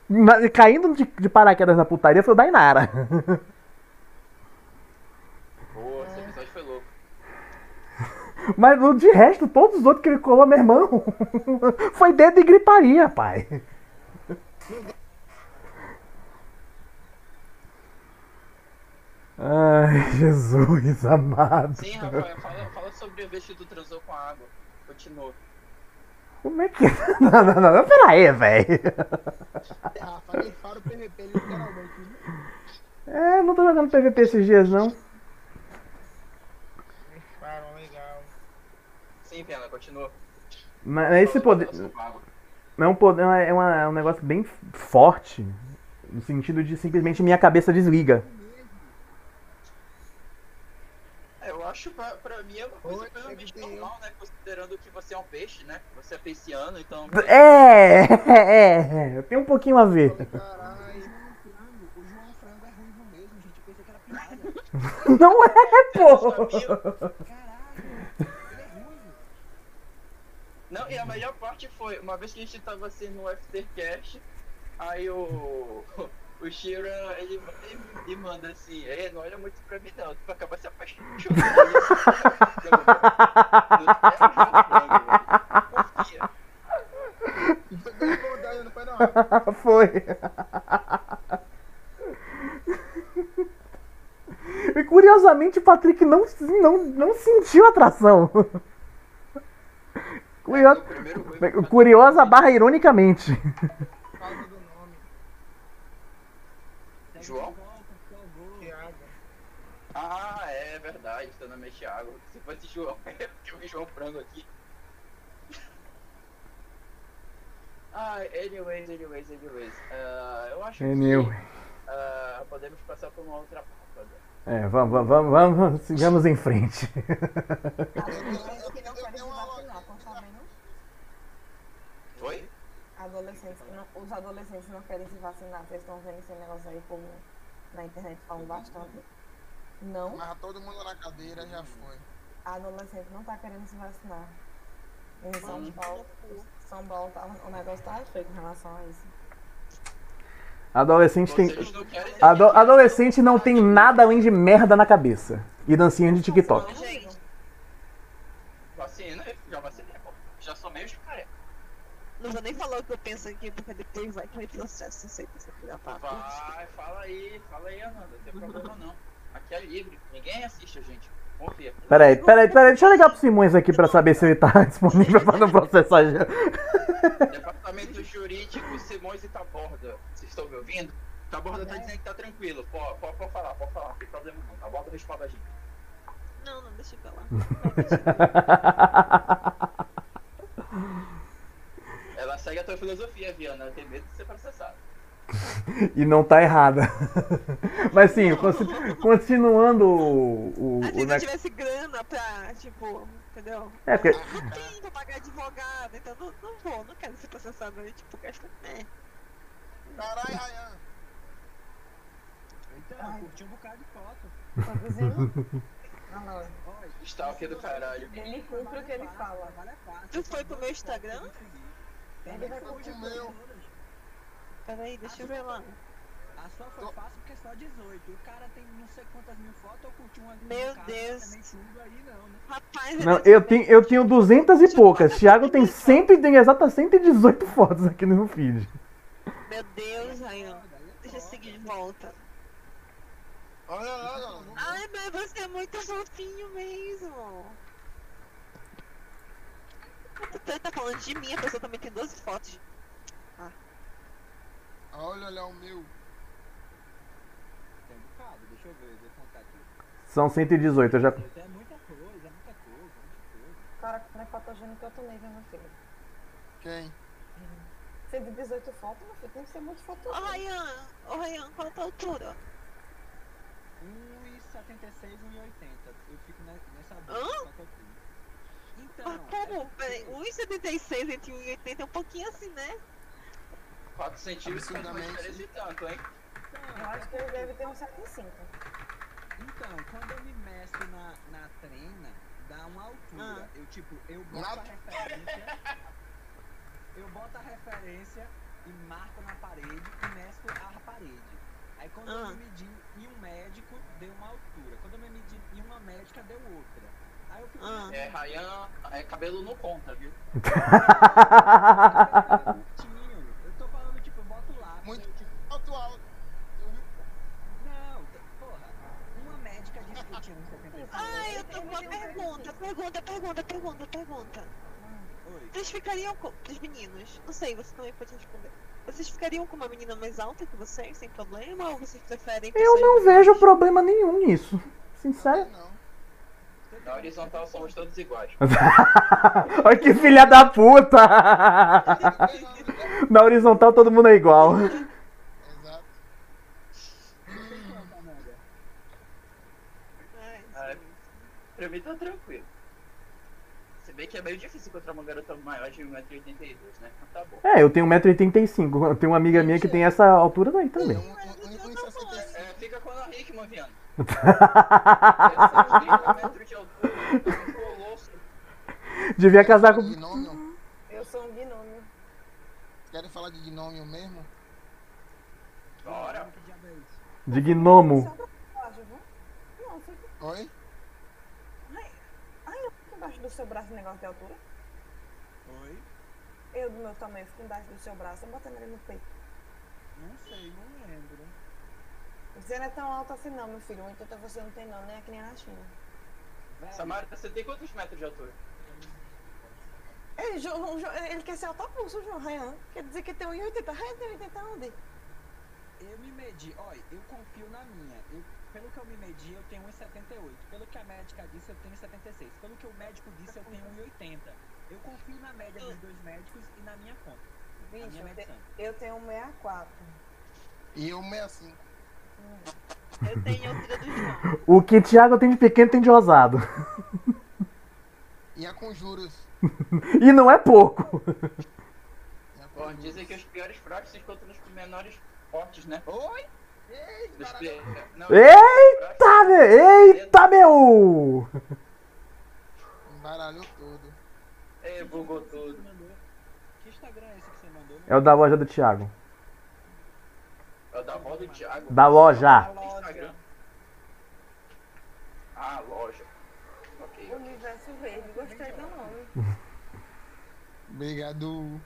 Speaker 1: na- caindo de, de paraquedas na putaria foi o da Inara.
Speaker 3: Pô, esse episódio foi louco.
Speaker 1: Mas o de resto, todos os outros que ele colou, meu irmão, foi dedo e gritaria, pai. Ai, Jesus amado.
Speaker 3: Sim, Rafael, fala, fala sobre que tu transou com a água. Continua.
Speaker 1: Como é que. Não, não, não, não pera aí, velho.
Speaker 2: Rafa, ele fala o PVP literalmente. né?
Speaker 1: É, não tô jogando PVP esses dias, não.
Speaker 2: Eles falam legal.
Speaker 3: Sim, Pena, continua.
Speaker 1: Mas esse
Speaker 3: Fala
Speaker 1: poder. É um, poder, é, uma- é um negócio bem forte. No sentido de simplesmente minha cabeça desliga.
Speaker 3: É, Eu acho pra, pra mim é uma coisa
Speaker 2: ter.
Speaker 3: normal, né? Considerando que você é um peixe, né? Você é pisciano, então.
Speaker 1: É, é, é, tem um pouquinho a ver.
Speaker 2: Caralho.
Speaker 5: O João Frango é ruivo mesmo, gente. Eu pensei que era piada.
Speaker 1: Não é, pô.
Speaker 3: Sabia?
Speaker 5: Caralho, ele é ruivo.
Speaker 3: Não, e a melhor parte foi, uma vez que a gente tava assim no FTcast, aí o. O Shira, ele, ele, ele manda assim, é, não olha muito pra mim não, tu vai acabar se apaixonando.
Speaker 2: Isso não. Foi.
Speaker 1: E curiosamente o Patrick não, não, não sentiu atração. Curio-
Speaker 3: O primeiro foi-
Speaker 1: Curiosa barra ironicamente.
Speaker 3: João? Ah, é verdade, teu nome é Thiago. Se fosse João, eu vi João Frango aqui. Ah, anyways, anyways, anyways. Ah, eu acho
Speaker 1: Anyway.
Speaker 3: que ah, podemos passar por uma outra pauta.
Speaker 1: É, vamos, vamos, vamos, vamos, sigamos em frente.
Speaker 4: Adolescentes que não querem se vacinar, estão sabendo?
Speaker 3: Oi?
Speaker 4: Adolescentes que não, os adolescentes não querem se vacinar, vocês estão vendo esse negócio aí como na internet falam bastante. Não,
Speaker 2: Mas todo mundo na cadeira já foi.
Speaker 4: a adolescente não tá querendo se vacinar. Em São
Speaker 3: Hum.
Speaker 4: Paulo, São Paulo tá, o negócio tá feio com relação a isso.
Speaker 1: Adolescente tem. Ado- adolescente não tem nada além de merda na cabeça. E dancinha de TikTok.
Speaker 3: Vacina? Já vacinei, pô. Já sou meio de careca.
Speaker 6: Não vou nem falar o que eu penso aqui, porque depois vai cair processo. Não sei se você.
Speaker 3: Vai, fala aí, fala aí, Amanda. Não tem problema não. Aqui é livre. Ninguém assiste a gente. Confia.
Speaker 1: Peraí, peraí, peraí, deixa eu ligar pro Simões aqui pra saber se ele tá disponível pra não processar já.
Speaker 3: Departamento Jurídico Simões e Taborda. Vocês estão me ouvindo? Taborda tá dizendo que tá tranquilo. Pode, pode, pode falar, pode falar. Não tem problema não. Taborda responde a gente.
Speaker 6: Não, não, deixa pra lá.
Speaker 3: Segue a tua filosofia, Viana. Ela tem medo de ser processada.
Speaker 1: E não tá errada. Mas sim, continuando o, o,
Speaker 6: Ah,
Speaker 1: o
Speaker 6: se não tivesse grana pra, tipo, entendeu?
Speaker 1: É, porque.
Speaker 6: Não tem pra pagar advogado, então não, não vou, não quero ser processado aí, tipo, gasta. É.
Speaker 2: Caralho, Ryan.
Speaker 5: Então, eu curti um bocado de foto.
Speaker 4: Não, não.
Speaker 5: Olha,
Speaker 3: Stalker do caralho.
Speaker 4: Ele cumpre o que ele fala.
Speaker 5: é fácil.
Speaker 6: Tu foi pro meu Instagram?
Speaker 4: Ele vai
Speaker 2: pro meu.
Speaker 6: Peraí, deixa eu ver lá.
Speaker 5: A sua foi fácil porque é só 18. O cara tem não sei quantas mil fotos, eu curti uma
Speaker 6: Meu
Speaker 5: um cara,
Speaker 6: Deus.
Speaker 5: Aí não, né?
Speaker 6: Rapaz,
Speaker 1: Não, eu tenho, eu tenho 200 e poucas. Thiago tem 100 e tem exata 118 fotos aqui no meu feed.
Speaker 6: Meu Deus.
Speaker 5: Foda, aí é
Speaker 6: Deixa eu seguir de volta.
Speaker 2: Olha lá.
Speaker 6: Ai, mas você é muito fofinho mesmo. Você tá falando de mim, a pessoa também tem 12 fotos.
Speaker 2: Olha, olha o meu.
Speaker 5: Tem um bocado, deixa eu ver, vou contar aqui.
Speaker 1: São 118, eu já.
Speaker 5: É muita coisa, é muita coisa, muita coisa.
Speaker 4: Cara, não é fotogênico outro nível, meu filho.
Speaker 2: Quem?
Speaker 4: 118 fotos, meu filho, tem que ser muito
Speaker 6: Ô,
Speaker 4: fotogênico.
Speaker 6: Ryan, ô, Ryan, qual a tua altura?
Speaker 5: 1,76, 1,80. Eu fico ne- nessa
Speaker 6: Hã?
Speaker 5: bolsa, só que eu fui. Então,
Speaker 6: Ah, como?
Speaker 5: é
Speaker 6: Peraí,
Speaker 5: porque-
Speaker 6: 1,76 entre 1,80 é um pouquinho assim, né?
Speaker 3: 4 centímetros faz uma diferença e tanto, hein?
Speaker 5: Então,
Speaker 4: Eu acho que ele deve ter um 75.
Speaker 5: Então, quando eu me meço na, na trena, dá uma altura.
Speaker 6: Ah.
Speaker 5: Eu, tipo, eu boto
Speaker 2: Na-
Speaker 5: a referência. eu boto a referência e marco na parede e meço a parede. Aí quando eu
Speaker 6: Ah.
Speaker 5: me medi em um médico, deu uma altura. Quando eu me medi em uma médica, deu outra.
Speaker 6: Ah.
Speaker 3: É, Ryan, é, cabelo não conta, viu?
Speaker 5: Eu tô falando, tipo, boto o lápis.
Speaker 2: Muito
Speaker 5: tipo,
Speaker 2: alto,
Speaker 5: não, t- porra. Uma médica um 75.
Speaker 6: Ai, eu tô com uma pergunta, pergunta, pergunta, pergunta, pergunta.
Speaker 5: Oi.
Speaker 6: Vocês ficariam com. Os meninos, não sei, você também pode responder. Vocês ficariam com uma menina mais alta que vocês, sem problema? Ou vocês preferem
Speaker 1: Eu não vejo problema nenhum nisso. Sincero.
Speaker 2: Não.
Speaker 3: Na horizontal somos todos iguais.
Speaker 1: Olha que filha da puta! Na horizontal todo mundo é igual.
Speaker 2: Exato.
Speaker 3: Ah,
Speaker 6: sim.
Speaker 3: Pra mim tá tranquilo. Se bem que é meio difícil encontrar uma garota maior de 1,82m, né? Mas tá bom.
Speaker 1: É, eu tenho 1,85m. Eu tenho uma amiga minha que tem essa altura daí também.
Speaker 2: 65.
Speaker 3: É, fica com a Ana Hickman, viando. Essa 30 metros de altura, colosso.
Speaker 1: Devia casar com.
Speaker 2: Gnômio?
Speaker 4: Eu sou um gnômio.
Speaker 2: Querem falar de gnômio mesmo?
Speaker 3: Bora.
Speaker 5: Que diabo é isso?
Speaker 1: De gnomo.
Speaker 2: Oi?
Speaker 4: Ai, eu fico embaixo do seu braço negócio de altura.
Speaker 5: Oi?
Speaker 4: Eu do meu tamanho fico embaixo do seu braço, eu botando ele no peito.
Speaker 5: Não sei, não lembro.
Speaker 4: Você não é tão alto assim não, meu filho. 80 você não tem não, nem aqui nem na China.
Speaker 5: Velho,
Speaker 3: Samara, você tem quantos metros de altura?
Speaker 4: Ele, Jo- Jo- ele quer ser altapulso, João Ryan. Quer dizer que tem 1,80. Ryan tem 80 onde?
Speaker 5: Eu me medi, olha, eu confio na minha. Eu, pelo que eu me medi, eu tenho 1,78. Pelo que a médica disse, eu tenho 1,76. Pelo que o médico disse, eu tenho 1,80. Eu confio na média dos dois médicos e na minha conta.
Speaker 4: Bicho,
Speaker 5: minha
Speaker 4: eu, te-
Speaker 5: medição.
Speaker 4: eu tenho 1,64.
Speaker 2: E eu 65.
Speaker 6: Eu tenho do João.
Speaker 1: O que Thiago tem de pequeno tem de rosado.
Speaker 2: E a conjuros.
Speaker 1: E não é pouco.
Speaker 2: A
Speaker 3: Bom, dizem que os piores fracos se encontram nos menores fortes, né?
Speaker 2: Oi? Ei,
Speaker 3: Dos
Speaker 2: caralho.
Speaker 3: pi- Não,
Speaker 1: Eita, meu! Eita, meu!
Speaker 2: Embaralhou tudo.
Speaker 3: É, bugou tudo.
Speaker 5: Que Instagram é esse que você mandou?
Speaker 1: É o da loja do Thiago.
Speaker 3: É o da avó do Thiago.
Speaker 1: Da loja.
Speaker 3: Instagram. Ah, loja. Ok.
Speaker 4: Universo Verde. Gostei do nome.
Speaker 2: Obrigado.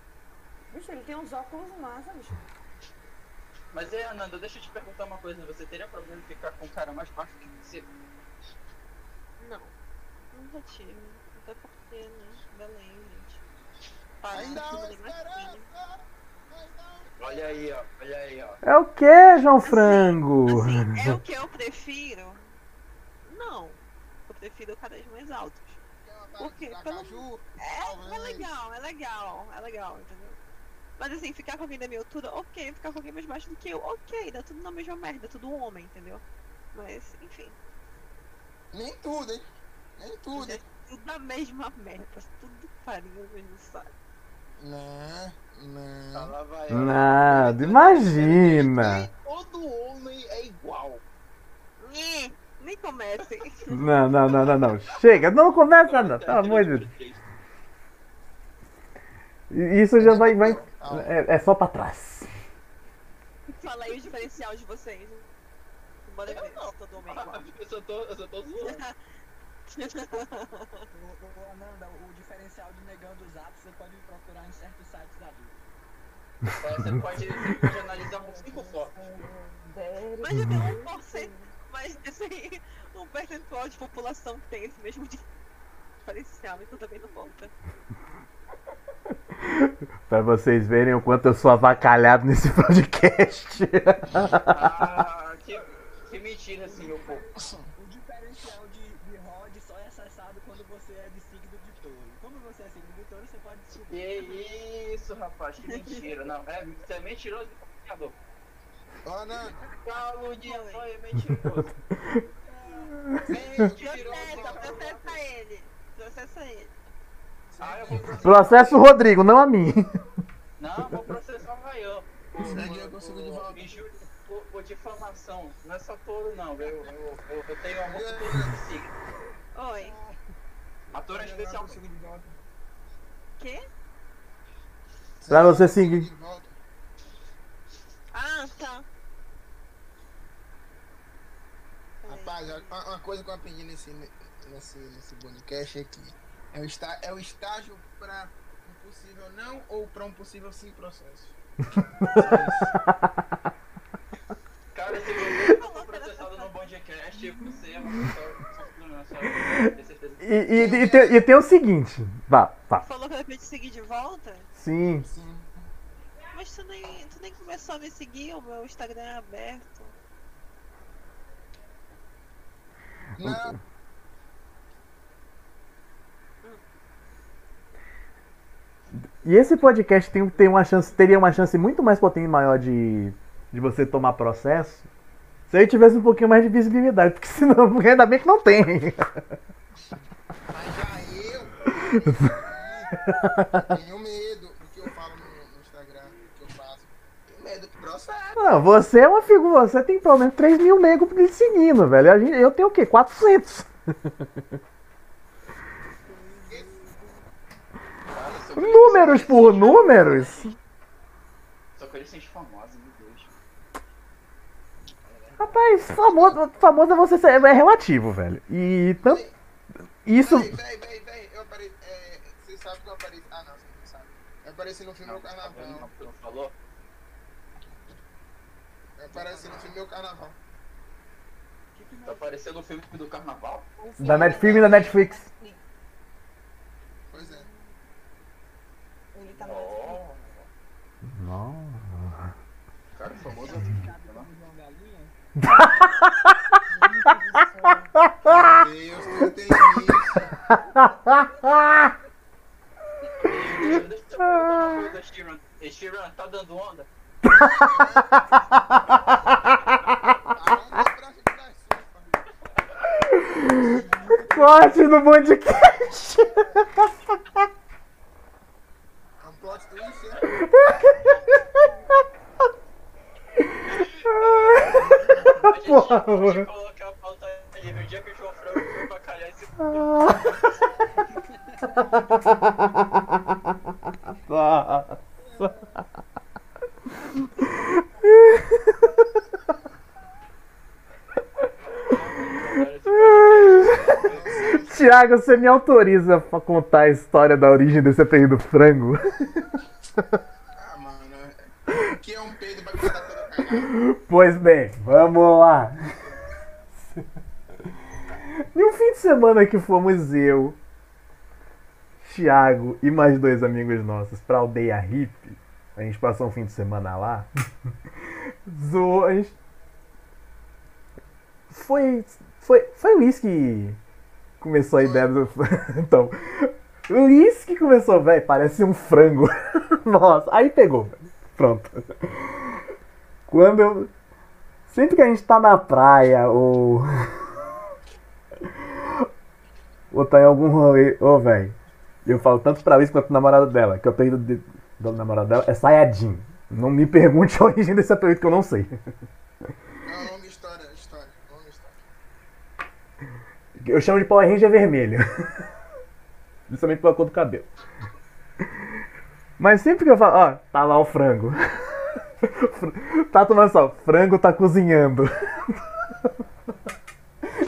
Speaker 4: Bicho, ele tem uns óculos massa, bicho.
Speaker 3: Mas é, Ananda, deixa eu te perguntar uma coisa. Você teria problema em ficar com um cara mais baixo que você?
Speaker 6: Não, nunca tive. Até porque, né? Belém, gente. Para,
Speaker 2: Ainda há uma
Speaker 6: fino.
Speaker 2: esperança.
Speaker 3: Olha aí, ó. Olha aí, ó.
Speaker 1: É o que, João Frango?
Speaker 6: Assim, é o que eu prefiro? Não. Eu prefiro caras mais altos. Por quê? Pelo-
Speaker 2: Acaju,
Speaker 6: É, é legal, é legal, é legal, entendeu? Mas assim, ficar com alguém da minha altura, ok. Ficar com alguém mais baixo do que eu, ok. Dá tudo na mesma merda, tudo homem, entendeu? Mas, enfim.
Speaker 2: Nem tudo, hein? Nem tudo, hein?
Speaker 6: tudo a mesma meta. Tudo farinha no mesmo saco.
Speaker 2: Não, não.
Speaker 3: Vai.
Speaker 1: Nada, imagina.
Speaker 2: Todo homem é igual.
Speaker 6: Nhê, nem comece.
Speaker 1: Não, não, não, não, não. Chega, não começa, não. Pelo amor de Deus. Isso já vai. vai é, é só pra trás.
Speaker 6: Fala aí o diferencial de vocês. Bora ver não. todo homem.
Speaker 3: Eu só tô, eu só tô zoando.
Speaker 5: o, o, Ananda, o diferencial do negão dos apps você pode procurar em certos sites
Speaker 3: da Você pode, você pode analisar por 5 fotos.
Speaker 6: Mas já deu 1%. Mas assim, aí, um percentual de população tem esse mesmo diferencial, então também não conta.
Speaker 1: pra vocês verem o quanto eu sou avacalhado nesse podcast.
Speaker 3: ah, que, que mentira, assim, senhor povo.
Speaker 5: O diferencial de, de Rod só é acessado quando você é de signo de touro. Como você é signo de touro, você pode subir.
Speaker 3: Que isso, rapaz, que mentira. Não, é, você é mentiroso e
Speaker 2: não.
Speaker 3: Caludinho, foi mentiroso.
Speaker 6: Processa,
Speaker 3: Mentiroso.
Speaker 6: processa ele. Processa ele.
Speaker 3: Ah, eu vou processar.
Speaker 1: Processo o Rodrigo, não a mim.
Speaker 3: Não, vou processar o Ryan. Por,
Speaker 2: Segue, eu consigo de volta.
Speaker 3: injúria- por, por difamação. Não é só touro, não. Eu, eu, eu, eu tenho amor por todos os signos.
Speaker 6: Oi.
Speaker 3: A touro é especial.
Speaker 2: consigo de volta.
Speaker 6: Quê?
Speaker 1: Pra você seguir.
Speaker 6: Ah, tá.
Speaker 2: Rapaz, uma, uma coisa que eu aprendi nesse, nesse, nesse podcast é que é o, está, é o estágio para um possível não ou para um possível sim processo.
Speaker 3: Cara, se você não for processado no podcast, você é uma pessoa só ter certeza.
Speaker 1: E, e, e, tem, e tem o seguinte. Vá, vá.
Speaker 6: Falou que vai te seguir de volta?
Speaker 1: Sim.
Speaker 2: Sim.
Speaker 6: Mas tu nem, tu nem começou a me seguir, o meu Instagram é aberto.
Speaker 2: Não,
Speaker 1: E esse podcast tem, tem uma chance, teria uma chance muito mais potente maior de, de você tomar processo se ele tivesse um pouquinho mais de visibilidade, porque senão, ainda bem que não tem.
Speaker 2: mas já eu tenho medo do que eu falo no, no Instagram, do que eu faço. Tenho medo do processo.
Speaker 1: Não, você é uma figura, você tem pelo menos 3 mil negros me seguindo, velho. A gente- Eu tenho o quê? 400.
Speaker 3: Cara, eu sou
Speaker 1: Números por números.
Speaker 3: Só que eles são famosos, meu Deus.
Speaker 1: Rapaz, famoso, famoso é você ser, é relativo, velho. E tanto, isso.
Speaker 2: Véi, véi, véi, eu apareci. É, você sabe que eu apareci. Ah, não, você não sabe. Eu apareci no filme Meu
Speaker 3: Tá?
Speaker 2: Carnaval.
Speaker 3: Não, tu não falou?
Speaker 2: Eu apareci no filme Meu Carnaval.
Speaker 3: Tá aparecendo no filme do carnaval?
Speaker 1: Da Net, filme da Netflix.
Speaker 2: Pois é.
Speaker 4: Ele tá no
Speaker 3: Oh,
Speaker 1: Não.
Speaker 3: cara, famoso.
Speaker 5: Galinha?
Speaker 2: Meu Deus, tu tem isso.
Speaker 3: Deixa eu perguntar uma coisa, Sheeran. Ei, Sheeran, tá dando onda?
Speaker 1: Corte no podcast. Porra.
Speaker 3: pode colocar a pauta livre. O dia que o João Franco foi pra calhar esse
Speaker 1: Tiago, você me autoriza pra contar a história da origem desse apelido frango?
Speaker 2: Ah, mano. que é um peido pra toda cagada?
Speaker 1: Pois bem, vamos lá. Em um fim de semana que fomos eu, Thiago e mais dois amigos nossos pra aldeia hippie, a gente passou um fim de semana lá. Zoou, a gente... Foi, foi, foi o Liz que começou a ideia do. então, o Liz que começou, velho, parece um frango. Nossa, aí pegou. Pronto. Quando eu. Sempre que a gente tá na praia ou. ou tá em algum rolê. Ô, velho. Eu falo tanto pra isso quanto pro namorado dela, que o de- do namorado dela é Sayajin. Não me pergunte a origem desse apelido que eu não sei.
Speaker 2: Longa história, história, longa história.
Speaker 1: Eu chamo de Power Ranger vermelho. Justamente pela cor do cabelo. Mas sempre que eu falo, ó, tá lá o frango. tá tomando só, frango tá cozinhando.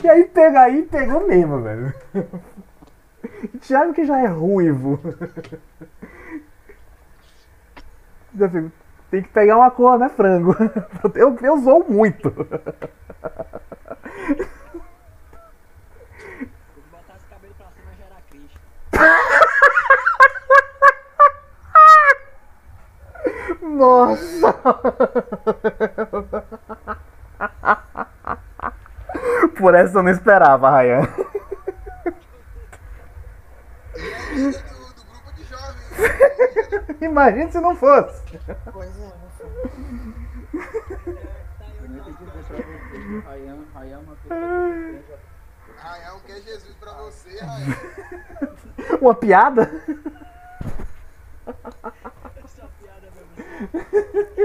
Speaker 1: e aí pega aí, pegou mesmo, velho. Thiago que já é ruivo. Já fico, tem que pegar uma cor, né, frango? Eu, eu zoo muito.
Speaker 5: Vou botar esse cabelo pra cima já era Cris.
Speaker 1: Nossa! Por essa eu não esperava, Ryan.
Speaker 2: E é líder do, do grupo de jovens.
Speaker 1: Imagina se não fosse.
Speaker 4: Pois é, meu filho.
Speaker 5: Tá aí
Speaker 3: Eu
Speaker 5: o
Speaker 3: nem
Speaker 5: nosso
Speaker 3: pedi dizer pra
Speaker 5: cabelo.
Speaker 3: você que o Rayan, Rayan é uma pessoa que tem
Speaker 2: Raião quer Jesus pra você, Raião.
Speaker 1: Uma piada?
Speaker 5: Essa piada mesmo.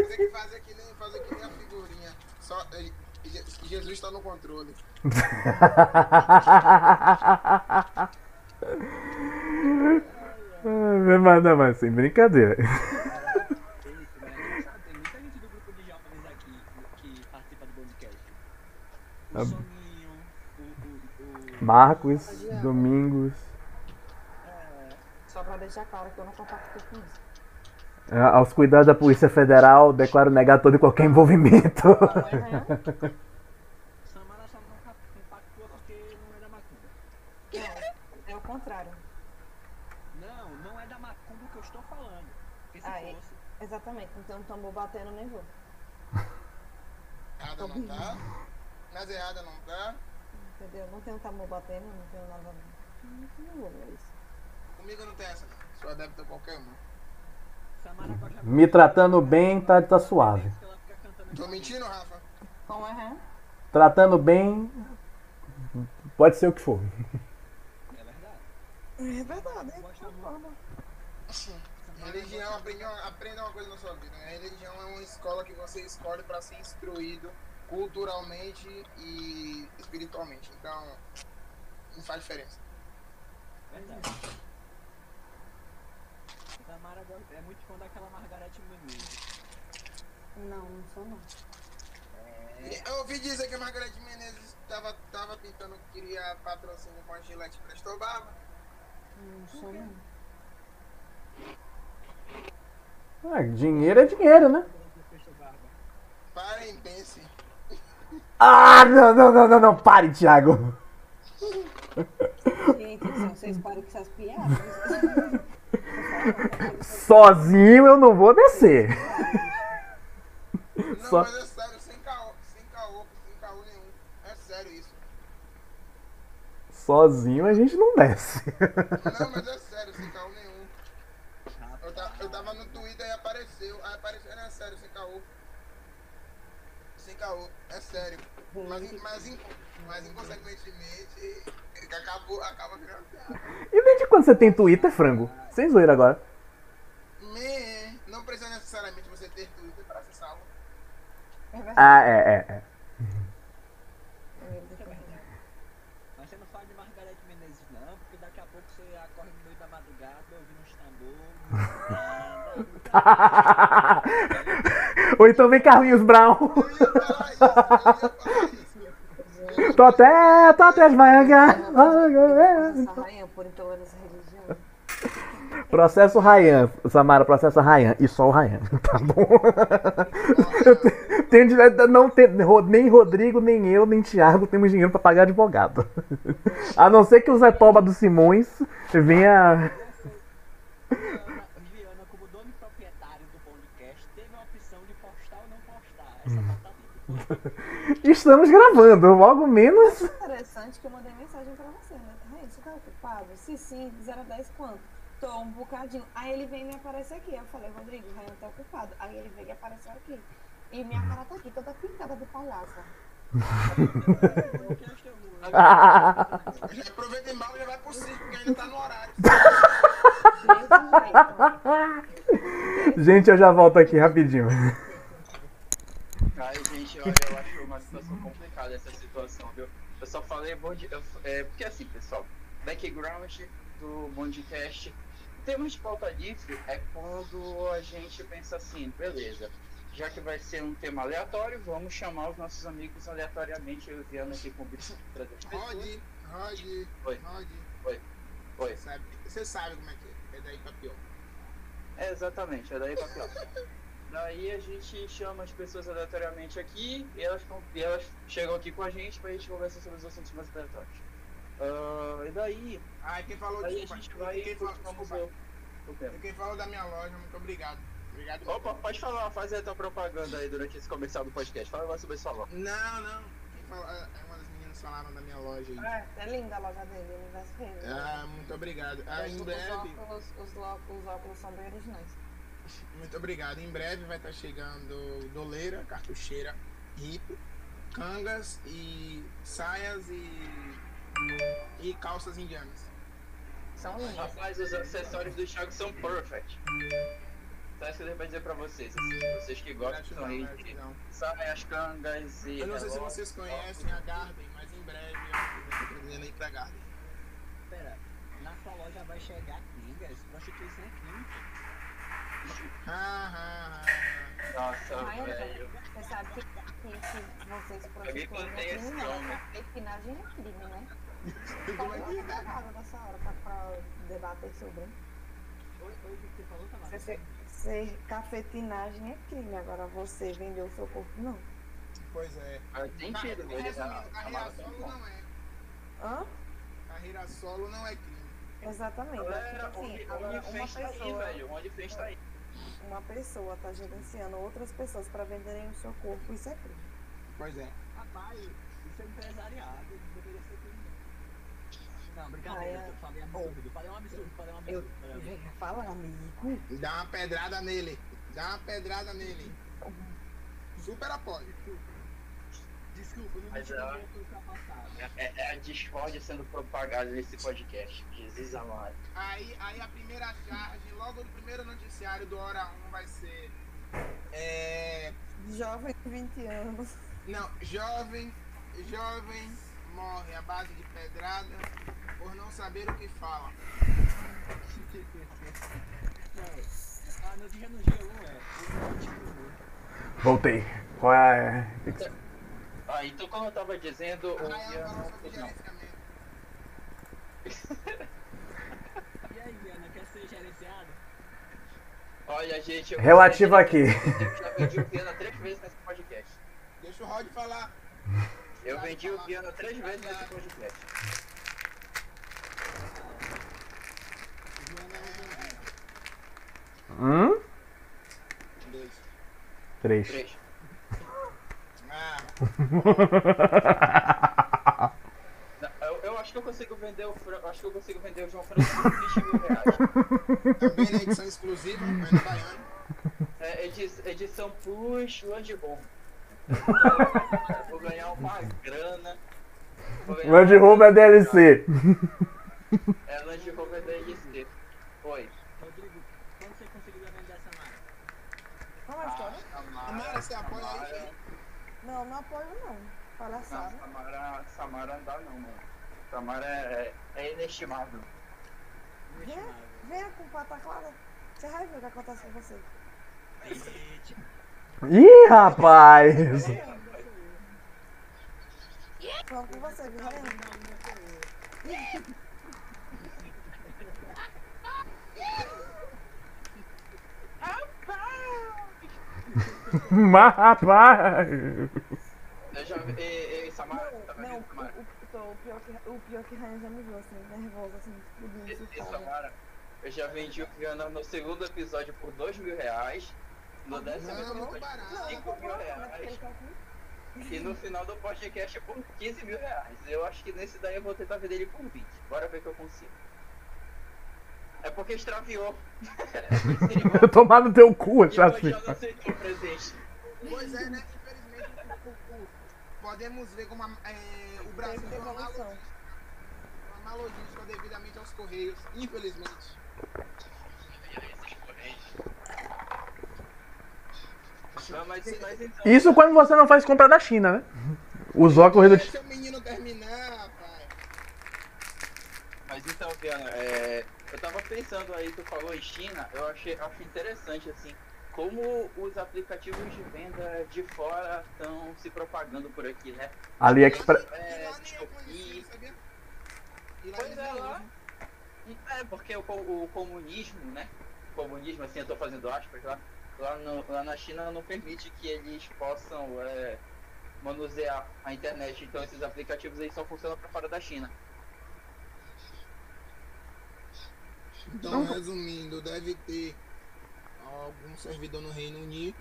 Speaker 2: Você que fazer que nem, fazer que nem a figurinha. Só, Je- Jesus tá no controle.
Speaker 1: mas não, mas sem brincadeira.
Speaker 5: Eita, mas é engraçado, tem muita gente do grupo de jovens aqui que participa do podcast. O. Soninho, o, o, o
Speaker 1: Marcos, Domingos.
Speaker 5: é,
Speaker 4: Só pra deixar claro que eu não compacto com isso.
Speaker 1: É, Aos cuidados da Polícia Federal, declaro negar todo e qualquer envolvimento.
Speaker 5: Samara só não cap- compactua porque não é da macumba.
Speaker 4: Não, é o contrário.
Speaker 5: Não, não é da macumba que eu estou falando. Porque se
Speaker 4: Aí.
Speaker 5: fosse,
Speaker 4: Exatamente, não tem um tambor batendo nem vou.
Speaker 2: Errada não tá. Nas erradas não tá.
Speaker 4: Entendeu? Não tem um tambor batendo, não tem nada. Não, não vou ver isso.
Speaker 2: Comigo não tem essa não. Sou adepto a qualquer um.
Speaker 1: Me tratando bem, tá, tá suave.
Speaker 2: Tô mentindo, Rafa?
Speaker 4: Como é?
Speaker 1: Tratando bem, pode ser o que for.
Speaker 5: É verdade.
Speaker 4: É verdade.
Speaker 5: Gosta muito.
Speaker 2: Religião, aprenda uma, aprenda uma coisa na sua vida. Né? Religião é uma escola que você escolhe para ser instruído culturalmente e espiritualmente. Então, não faz diferença.
Speaker 5: Verdade. Gosta- é muito fã daquela Margarete Menezes.
Speaker 4: Não, não sou não.
Speaker 2: Eu ouvi dizer que a Margareth Menezes estava tava tentando criar patrocínio com a Gillette Presto Barba.
Speaker 4: Não sou não.
Speaker 1: Ah, dinheiro é dinheiro, né?
Speaker 2: Parem, pense.
Speaker 1: Ah, não, não, não, não, não, pare, Thiago.
Speaker 4: Gente, vocês param com essas piadas.
Speaker 1: Sozinho eu não vou descer.
Speaker 2: Não,
Speaker 1: Só-
Speaker 2: mas é sério, sem caô, sem caô, sem caô nenhum. É sério isso.
Speaker 1: Sozinho a gente não desce.
Speaker 2: Não, mas é sério, sem caô nenhum. Eu tava no Twitter e apareceu. Aí apareceu, não é sério, sem caô. Sem caô, é sério. Mas, mas, mas inconsequentemente, acabou, acaba virando piada.
Speaker 1: E desde quando você tem Twitter, frango? Sem zoeira agora.
Speaker 2: Me, não precisa necessariamente você ter Twitter para acessá-lo.
Speaker 4: É verdade.
Speaker 1: Ah, é, é, é.
Speaker 5: Mas você não fala de Margarete Menezes não, porque daqui a pouco você acorda no meio da madrugada ouvindo tambor.
Speaker 1: Ou então vem Carlinhos Brown. Tô até, tô até
Speaker 4: intolerância religiosa.
Speaker 1: Processo Ryan, Samara, processo Ryan. E só o Ryan, tá bom? Eu te- tenho direito, não tem, nem Rodrigo, nem eu, nem Thiago temos dinheiro pra pagar advogado. A não ser que o Zé Toba dos Simões venha.
Speaker 5: Viana, Viana, como dono e proprietário do podcast, teve a opção de postar ou não postar. Essa batata ficou
Speaker 1: Estamos gravando, logo menos.
Speaker 4: Interessante que eu mandei mensagem pra você, né? Rainha, você tá ocupado? Se sim, de 0 a 10 quanto? Tô um bocadinho. Aí ele vem e me aparece aqui. Eu falei, Rodrigo, o Rainha tá ocupado. Aí ele veio e apareceu aqui. E minha cara tá aqui, toda pintada de palhaça.
Speaker 2: aproveita embalo e já vai pro circo, porque ainda tá no horário.
Speaker 4: Desse jeito.
Speaker 1: Gente, eu já volto aqui rapidinho.
Speaker 3: Ai, gente, olha, eu acho uma situação complicada essa situação, viu? Eu só falei bonde. eu- é, porque assim, pessoal, background do Bondcast. Temas de pauta livre é quando a gente pensa assim, beleza. Já que vai ser um tema aleatório, vamos chamar os nossos amigos aleatoriamente. Eu e Ana aqui convido para as pessoas.
Speaker 2: Rod, Rod,
Speaker 3: Oi.
Speaker 2: Rod.
Speaker 3: Oi. Oi.
Speaker 2: Sabe, você sabe como é que é. É daí pra pior.
Speaker 3: É, exatamente, é daí pra pior. Daí a gente chama as pessoas aleatoriamente aqui e elas, e elas chegam aqui com a gente pra gente conversar sobre os assuntos mais aleatórios. Ah, e daí,
Speaker 2: Ah, e quem falou
Speaker 3: aí a
Speaker 2: desculpa,
Speaker 3: gente
Speaker 2: e
Speaker 3: vai
Speaker 2: quem falou, desculpa,
Speaker 3: o,
Speaker 2: e quem falou da minha loja, muito obrigado. Obrigado.
Speaker 3: Opa, pode falar, faz aí a tua propaganda aí durante esse comercial do podcast. Fala mais sobre sua loja.
Speaker 2: Não, não. Quem falou, é é uma das meninas falaram da minha loja aí.
Speaker 4: É, é linda a loja dele, Universo Reino.
Speaker 2: Ah, muito obrigado. Ah,
Speaker 4: Os-
Speaker 2: em
Speaker 4: os,
Speaker 2: breve,
Speaker 4: óculos, os, os óculos são bem originais.
Speaker 2: Muito obrigado. Em breve vai estar chegando doleira, cartucheira, hip, cangas e saias e, e calças indianas.
Speaker 4: São lindas.
Speaker 3: Rapaz, os acessórios do Thiago são perfect. Só isso que eu dizer pra vocês. assim, vocês que gostam aí de saias, cangas e.
Speaker 2: Eu não sei se vocês conhecem a Garden, mas em breve eu estou pretendendo ir pra Garden.
Speaker 5: Pera, na sua loja vai chegar clínicas? Prostituição é clínica.
Speaker 2: Ah, ah, ah,
Speaker 3: Nossa,
Speaker 4: Ai,
Speaker 3: velho.
Speaker 4: Você sabe que, que, que vocês é
Speaker 3: esse
Speaker 4: crime, né? é crime, né?
Speaker 2: ah. Como é que
Speaker 4: uma pegada dessa hora pra, pra debater sobre.
Speaker 5: Oi, oi, o que você?
Speaker 4: Você, ser cafetinagem é crime, agora você vender o seu corpo, não.
Speaker 2: Pois é. Mas,
Speaker 3: ele
Speaker 2: resumindo,
Speaker 3: tá-
Speaker 2: carreira
Speaker 3: tá
Speaker 2: solo
Speaker 3: bom.
Speaker 2: não é.
Speaker 4: Hã?
Speaker 2: Carreira solo não é crime.
Speaker 4: Exatamente.
Speaker 3: Galera,
Speaker 4: é assim,
Speaker 3: onde,
Speaker 4: agora
Speaker 3: onde
Speaker 4: uma
Speaker 3: fez tá aí,
Speaker 4: pessoa,
Speaker 3: velho. Onde fez tá aí.
Speaker 4: Uma pessoa tá gerenciando outras pessoas pra venderem o seu corpo, isso é crime.
Speaker 2: Pois é.
Speaker 5: Rapaz, isso é empresariado, deveria ser crime. Não, brincadeira,
Speaker 4: Ah, é.
Speaker 5: eu falei absurdo, falei um absurdo, falei um
Speaker 4: Eu
Speaker 5: absurdo. falei um absurdo.
Speaker 4: falar, amigo.
Speaker 2: Dá uma pedrada nele. Dá uma pedrada nele. Super apoio.
Speaker 5: Desculpa, não
Speaker 3: Mas
Speaker 5: me
Speaker 3: é-
Speaker 5: pro ultrapassado.
Speaker 3: É, é a discórdia sendo propagada nesse podcast. Jesus amado.
Speaker 2: Aí, aí a primeira charge, logo no primeiro noticiário do Hora 1 vai ser. É.
Speaker 4: Jovem de 20 anos.
Speaker 2: Não, jovem, jovem morre à base de pedrada por não saber o que fala.
Speaker 5: Não, a notícia no G1 é
Speaker 1: Voltei. Qual é?
Speaker 3: Ah, então como eu tava dizendo, o
Speaker 2: ela falou sobre
Speaker 3: Ian- não.
Speaker 5: E aí, Ana, quer ser gerenciado?
Speaker 3: Olha, gente. eu-
Speaker 1: Relativo aqui.
Speaker 3: Eu já vendi o piano três vezes nesse podcast.
Speaker 2: Deixa o Rod falar.
Speaker 3: Eu vendi o piano três vezes nesse podcast.
Speaker 5: Um
Speaker 1: Hum?
Speaker 2: Dois.
Speaker 1: Três.
Speaker 3: Três. Eu, eu acho que eu consigo vender o acho que eu consigo vender o João Francisco por 20 mil reais.
Speaker 2: também na edição exclusiva, mas no baiano.
Speaker 3: É, edi- edição Plus Land Rover. Vou ganhar uma grana. Ganhar
Speaker 1: Land Rover é. DLC.
Speaker 3: É Land Rover DLC. Oi.
Speaker 5: Rodrigo, quando você conseguiria vender essa marca?
Speaker 4: Qual é a história?
Speaker 2: Samara, você apoia
Speaker 3: Samara,
Speaker 2: isso?
Speaker 4: Não, não apoio não.
Speaker 3: não,
Speaker 4: Palhaçada.
Speaker 3: Samara, Samara não dá não, mano. Samara é, é inestimável.
Speaker 4: Venha, venha com pataquada. Você vai ver o que acontece com você.
Speaker 1: Ih, rapaz.
Speaker 4: Vamos com você, viu? Helena?
Speaker 1: Mas, rapaz.
Speaker 3: Eu já vi. Ei, ei, Samara, tá
Speaker 4: Não,
Speaker 3: vendo,
Speaker 4: não, o,
Speaker 3: Samara?
Speaker 4: o, o, pior que, o pior que Ryan já me viu assim, nervosa, assim, explodindo,
Speaker 3: Ei, ei,
Speaker 4: surtada.
Speaker 3: Samara, eu já vendi o piano no segundo episódio por 2 mil reais. No décimo
Speaker 2: Não, muito
Speaker 3: episódio
Speaker 4: não
Speaker 3: 5
Speaker 4: comprou
Speaker 3: mil
Speaker 4: não, né?
Speaker 3: Reais. E no final do podcast por 15 mil reais. Eu acho que nesse daí eu vou tentar vender ele por 20. Bora ver o que eu consigo. É porque extraviou.
Speaker 1: Tomar no teu cu,
Speaker 3: E
Speaker 1: assim.
Speaker 3: o presente.
Speaker 2: Pois é, né? Infelizmente, podemos ver como a- é, Brasil
Speaker 4: Teve
Speaker 2: tem uma logística, uma logística devidamente aos Correios, infelizmente.
Speaker 3: Não, mas, mas então,
Speaker 1: Isso quando você não faz compra da China, né? Usou a corrida.
Speaker 2: Deixa o menino terminar, pai.
Speaker 3: mas então, Viana, é, eu tava pensando aí, tu falou em China, eu achei, acho interessante assim, como os aplicativos de venda de fora estão se propagando por aqui, né?
Speaker 1: AliExpress.
Speaker 3: É?
Speaker 2: E lá
Speaker 3: Pois é,
Speaker 2: nem
Speaker 3: lá. É, porque o, o comunismo, né? O comunismo, assim, eu tô fazendo aspas lá. Lá, no- lá na China não permite que eles possam é, manusear a internet. Então esses aplicativos aí só funcionam para fora da China.
Speaker 2: Então, resumindo, deve ter algum servidor no Reino Unido.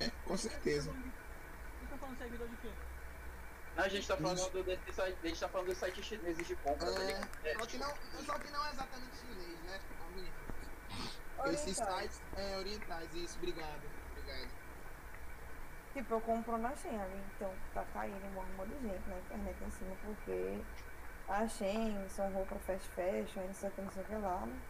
Speaker 2: É, com certeza.
Speaker 5: Vocês estão falando servidor de quê?
Speaker 3: A gente tá falando desse site, a gente tá falando dos sites chineses de compra, tá?
Speaker 2: É, só, que não, só que não é exatamente chinês, né? Esses
Speaker 4: Orientais.
Speaker 2: sites é, orientais, isso, obrigado. Obrigado.
Speaker 4: Tipo, eu compro na Shein, então tá caindo uma arma de gente na internet em cima, porque a Shein são roupas fast fashion, não sei o que, não sei o que lá, né?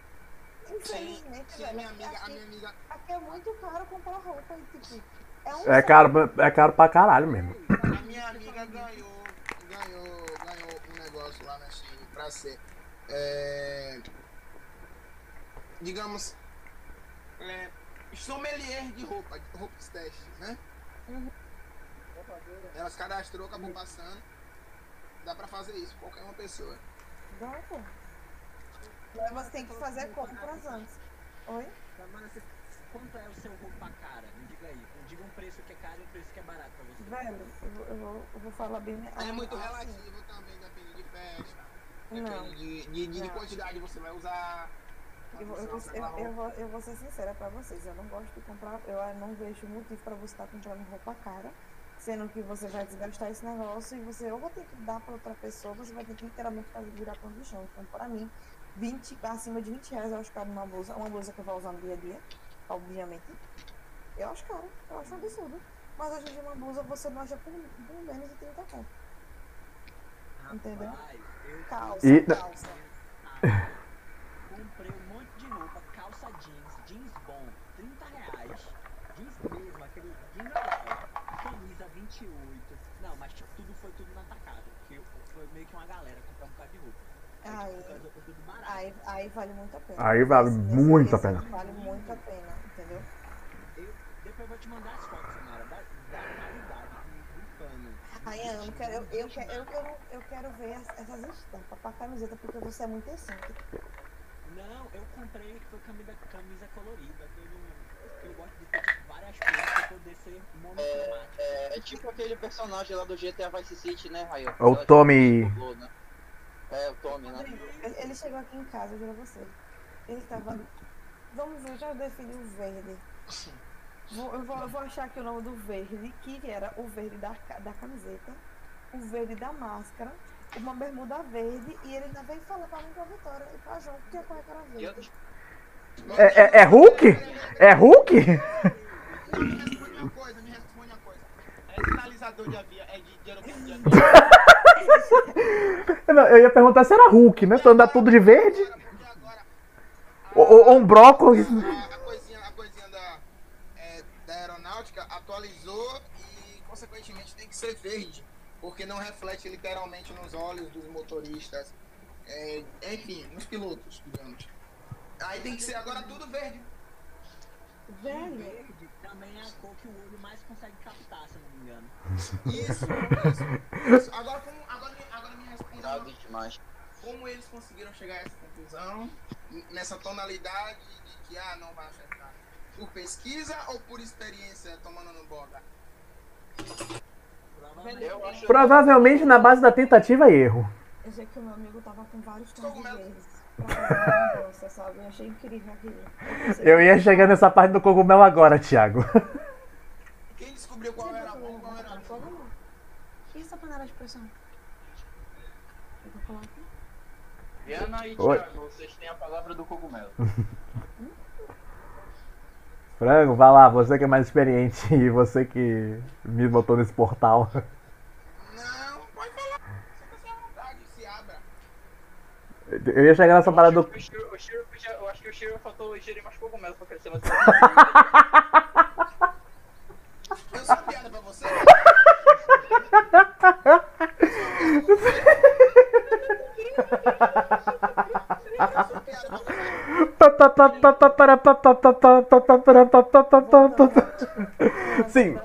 Speaker 4: Infelizmente,
Speaker 2: sim, a
Speaker 4: velho,
Speaker 2: minha amiga, a
Speaker 4: aqui,
Speaker 2: minha amiga.
Speaker 4: aqui é muito caro comprar roupa tipo, é um
Speaker 1: É caro, é caro pra caralho mesmo.
Speaker 2: A minha amiga ganhou, ganhou, ganhou um negócio lá na China pra ser, é, digamos, é, sommelier de roupa, de roupas testes, né?
Speaker 4: Uhum.
Speaker 2: Ela se cadastrou, acabou passando. Dá pra fazer isso, qualquer uma pessoa.
Speaker 4: Dá, pô. Mas você tem que fazer compras antes. Oi?
Speaker 5: Tá, você, quanto é o seu roupa cara? Me diga aí. Me diga um preço que é caro e um preço que é barato pra você.
Speaker 4: Velho, eu vou, eu vou, eu vou falar bem.
Speaker 2: É muito
Speaker 4: assim,
Speaker 2: relativo também, depende de festa, depende de, de, de, de
Speaker 4: Não.
Speaker 2: quantidade que você vai usar.
Speaker 4: Eu vou, eu, vou, eu, eu, vou, eu vou ser sincera pra vocês, eu não gosto de comprar, eu não vejo motivo pra você estar comprando roupa cara, sendo que você vai desgastar esse negócio e você ou vai ter que dar pra outra pessoa, você vai ter que literalmente fazer virar pão de chão. Então, pra mim, 20, acima de 20 reais eu acho caro uma blusa, uma blusa que eu vou usar no dia a dia, obviamente. Eu acho caro, eu acho um absurdo. Mas hoje em dia uma blusa você não acha por, por menos de 30 conto. Entendeu? Calça,
Speaker 1: E-
Speaker 4: calça.
Speaker 5: comprei um monte de roupa, calça jeans, jeans bom, 30 reais. Jeans mesmo, aquele jeans legal. Camisa 28. Não, mas tipo, tudo foi tudo na tacada. Porque eu- foi meio que uma galera comprar um bocado de roupa. Aí,
Speaker 4: Aí,
Speaker 5: tipo, as roupas tudo barato.
Speaker 4: Aí, aí vale muito a pena.
Speaker 1: Aí vale
Speaker 4: Esse- esse-
Speaker 1: muito a
Speaker 4: esse
Speaker 1: pena.
Speaker 4: Vale muito a pena, entendeu?
Speaker 5: Eu, depois eu vou te mandar as fotos, Samara, da, da qualidade do, pano.
Speaker 4: Ai, eu quero, eu, eu, quero, eu, quero, eu quero ver as- essas estampas pra camiseta, porque você é muito excêntrico.
Speaker 5: Não, eu comprei foi camisa, camisa colorida, que eu, não- que eu gosto de ter tipo, várias cores pra poder ser monocromático.
Speaker 3: É, é tipo aquele personagem lá do GTA Vice City, né, Raio?
Speaker 1: O Tommy.
Speaker 3: né? É, o Tommy, né?
Speaker 4: Ele, ele chegou aqui em casa, eu juro a você. Ele tava. Vamos ver, eu já defini o verde. Vou, eu, vou, eu vou achar aqui o nome do verde, que era o verde da, da camiseta, o verde da máscara, uma bermuda verde, e ele ainda veio falar pra mim pra Vitória e pra João que ia correr cara
Speaker 3: E eu-
Speaker 4: verde.
Speaker 1: É, é, é Hulk? É Hulk?
Speaker 2: Não, me responde uma coisa, me responde uma coisa. É sinalizador de avião, é de, de aeroporto de avião.
Speaker 1: Não, Eu ia perguntar se era Hulk, né? Se andar tudo de verde. Ou, ou- um brócolis.
Speaker 2: a coisinha, a coisinha da, é, da aeronáutica atualizou e, consequentemente, tem que ser verde, porque não reflete literalmente nos olhos dos motoristas, é, enfim, nos pilotos, digamos. Aí tem que ser agora tudo verde.
Speaker 4: Velho,
Speaker 5: verde também é a cor que o olho mais consegue captar, se eu não me engano.
Speaker 2: Isso, isso, isso. Agora, como, agora, me- agora me responda
Speaker 3: demais.
Speaker 2: como eles conseguiram chegar a essa conclusão, nessa tonalidade de que ah, não vai afetar? Por pesquisa ou por experiência tomando no boga?
Speaker 5: Provavelmente.
Speaker 1: Na base da tentativa e erro.
Speaker 4: eu sei que o meu amigo tava com vários tons verdes sabe? Eu achei incrível aquilo. pensei,
Speaker 1: Eu ia chegar nessa parte do cogumelo agora, Thiago.
Speaker 2: Quem descobriu qual era bom e qual era ruim?
Speaker 4: Cogumelo. E essa panela de pressão? Eu vou colocar.
Speaker 3: Viana e
Speaker 1: Oi.
Speaker 3: Thiago, vocês têm a palavra do cogumelo.
Speaker 1: Frango, vai lá, você que é mais experiente e você que me botou nesse portal.
Speaker 2: Não, pode falar. Sinta-se à vontade, se abra.
Speaker 1: Eu ia chegar nessa parada do.
Speaker 3: Shiro podia- eu acho que o Shiro faltou ingerir mais cogumelos pra crescer mais
Speaker 2: Eu sou piada pra você. Eu sou piada pra você.
Speaker 1: Sim.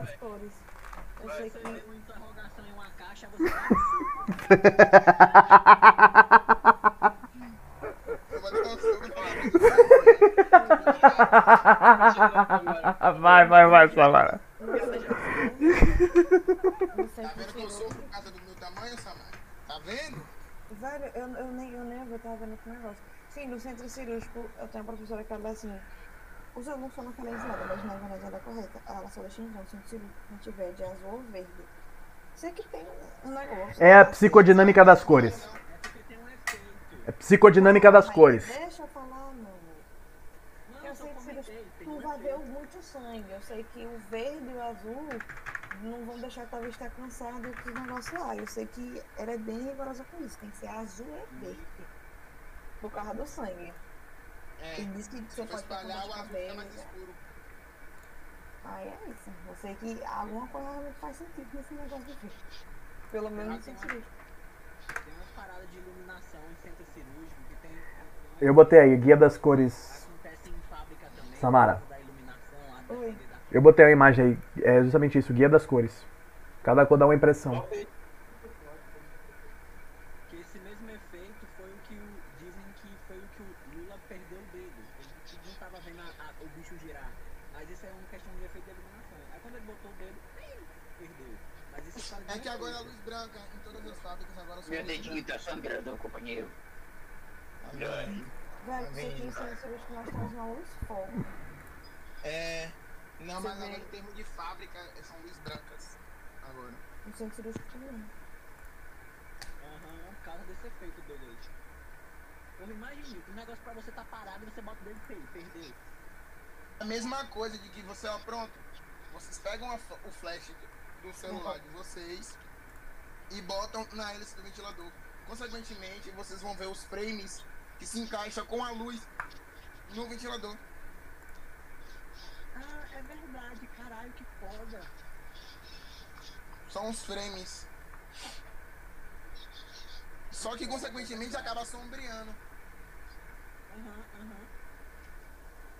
Speaker 1: Vai, vai, vai, Samara.
Speaker 2: Tá vendo que eu sou por causa do meu tamanho, Samara? Tá vendo?
Speaker 4: Velho, eu, eu nem eu nem eu tava vendo aquele negócio. Sim, no centro cirúrgico eu tenho uma professora que ela é assim. Os alunos foram canalizados, mas na verdade ela é correta. Ela só deixa então, no centro cirúrgico, a gente vê de azul ou verde. Sei que tem um negócio.
Speaker 1: É a psicodinâmica das cores.
Speaker 5: É porque tem um efeito.
Speaker 1: É psicodinâmica das
Speaker 4: Mas
Speaker 1: cores.
Speaker 4: Deixa eu falar, mano.
Speaker 5: Não,
Speaker 4: Eu sei que
Speaker 5: tem
Speaker 4: ver
Speaker 5: efeito.
Speaker 4: muito sangue. Eu sei que o verde e o azul não vão deixar talvez estar cansado dos negócios lá. Eu sei que ela é bem rigorosa com isso. Tem que ser azul e verde. Por causa do sangue.
Speaker 2: É.
Speaker 4: E diz que
Speaker 2: Se
Speaker 4: você pode ter
Speaker 2: espalhar, o azul mais
Speaker 4: cabelo.
Speaker 2: escuro.
Speaker 4: Aí é isso. Eu sei que alguma coisa faz sentido nesse negócio de verde. Pelo menos no
Speaker 5: de iluminação em centro cirúrgico que tem.
Speaker 1: Eu botei aí, guia das cores.
Speaker 5: Acontece em fábrica também.
Speaker 1: Samara.
Speaker 5: Da iluminação, da
Speaker 1: Eu botei a imagem aí, é justamente isso, guia das cores. Cada cor dá uma impressão.
Speaker 5: Que esse mesmo efeito foi o que o, dizem que foi o que o Lula perdeu o dedo. Ele não tava vendo a- a- o bicho girar. Mas isso é uma questão de efeito de iluminação. Aí quando ele botou o dedo, perdeu. Mas isso faz
Speaker 2: É que agora a luz branca em todas as fábricas agora são
Speaker 3: Meu dedinho tá sangrando, companheiro.
Speaker 4: Velho, você no centro cirúrgico nós temos uma luz fogo.
Speaker 2: É. Não, mas agora em termos de fábrica são luzes brancas. Agora.
Speaker 4: No centro cirúrgico também.
Speaker 5: Aham, por causa desse efeito doido aí. Eu imagine, um negócio pra você tá parado e você bota o dedo e per- perdeu.
Speaker 2: A mesma coisa de que você, ó, pronto. Vocês pegam a o flash do celular de vocês e botam na hélice do ventilador. Consequentemente, vocês vão ver os frames que se encaixam com a luz no ventilador.
Speaker 5: Ah, é verdade, caralho, que foda.
Speaker 2: São os frames. Só que, consequentemente, acaba sombreando.
Speaker 5: Aham, aham.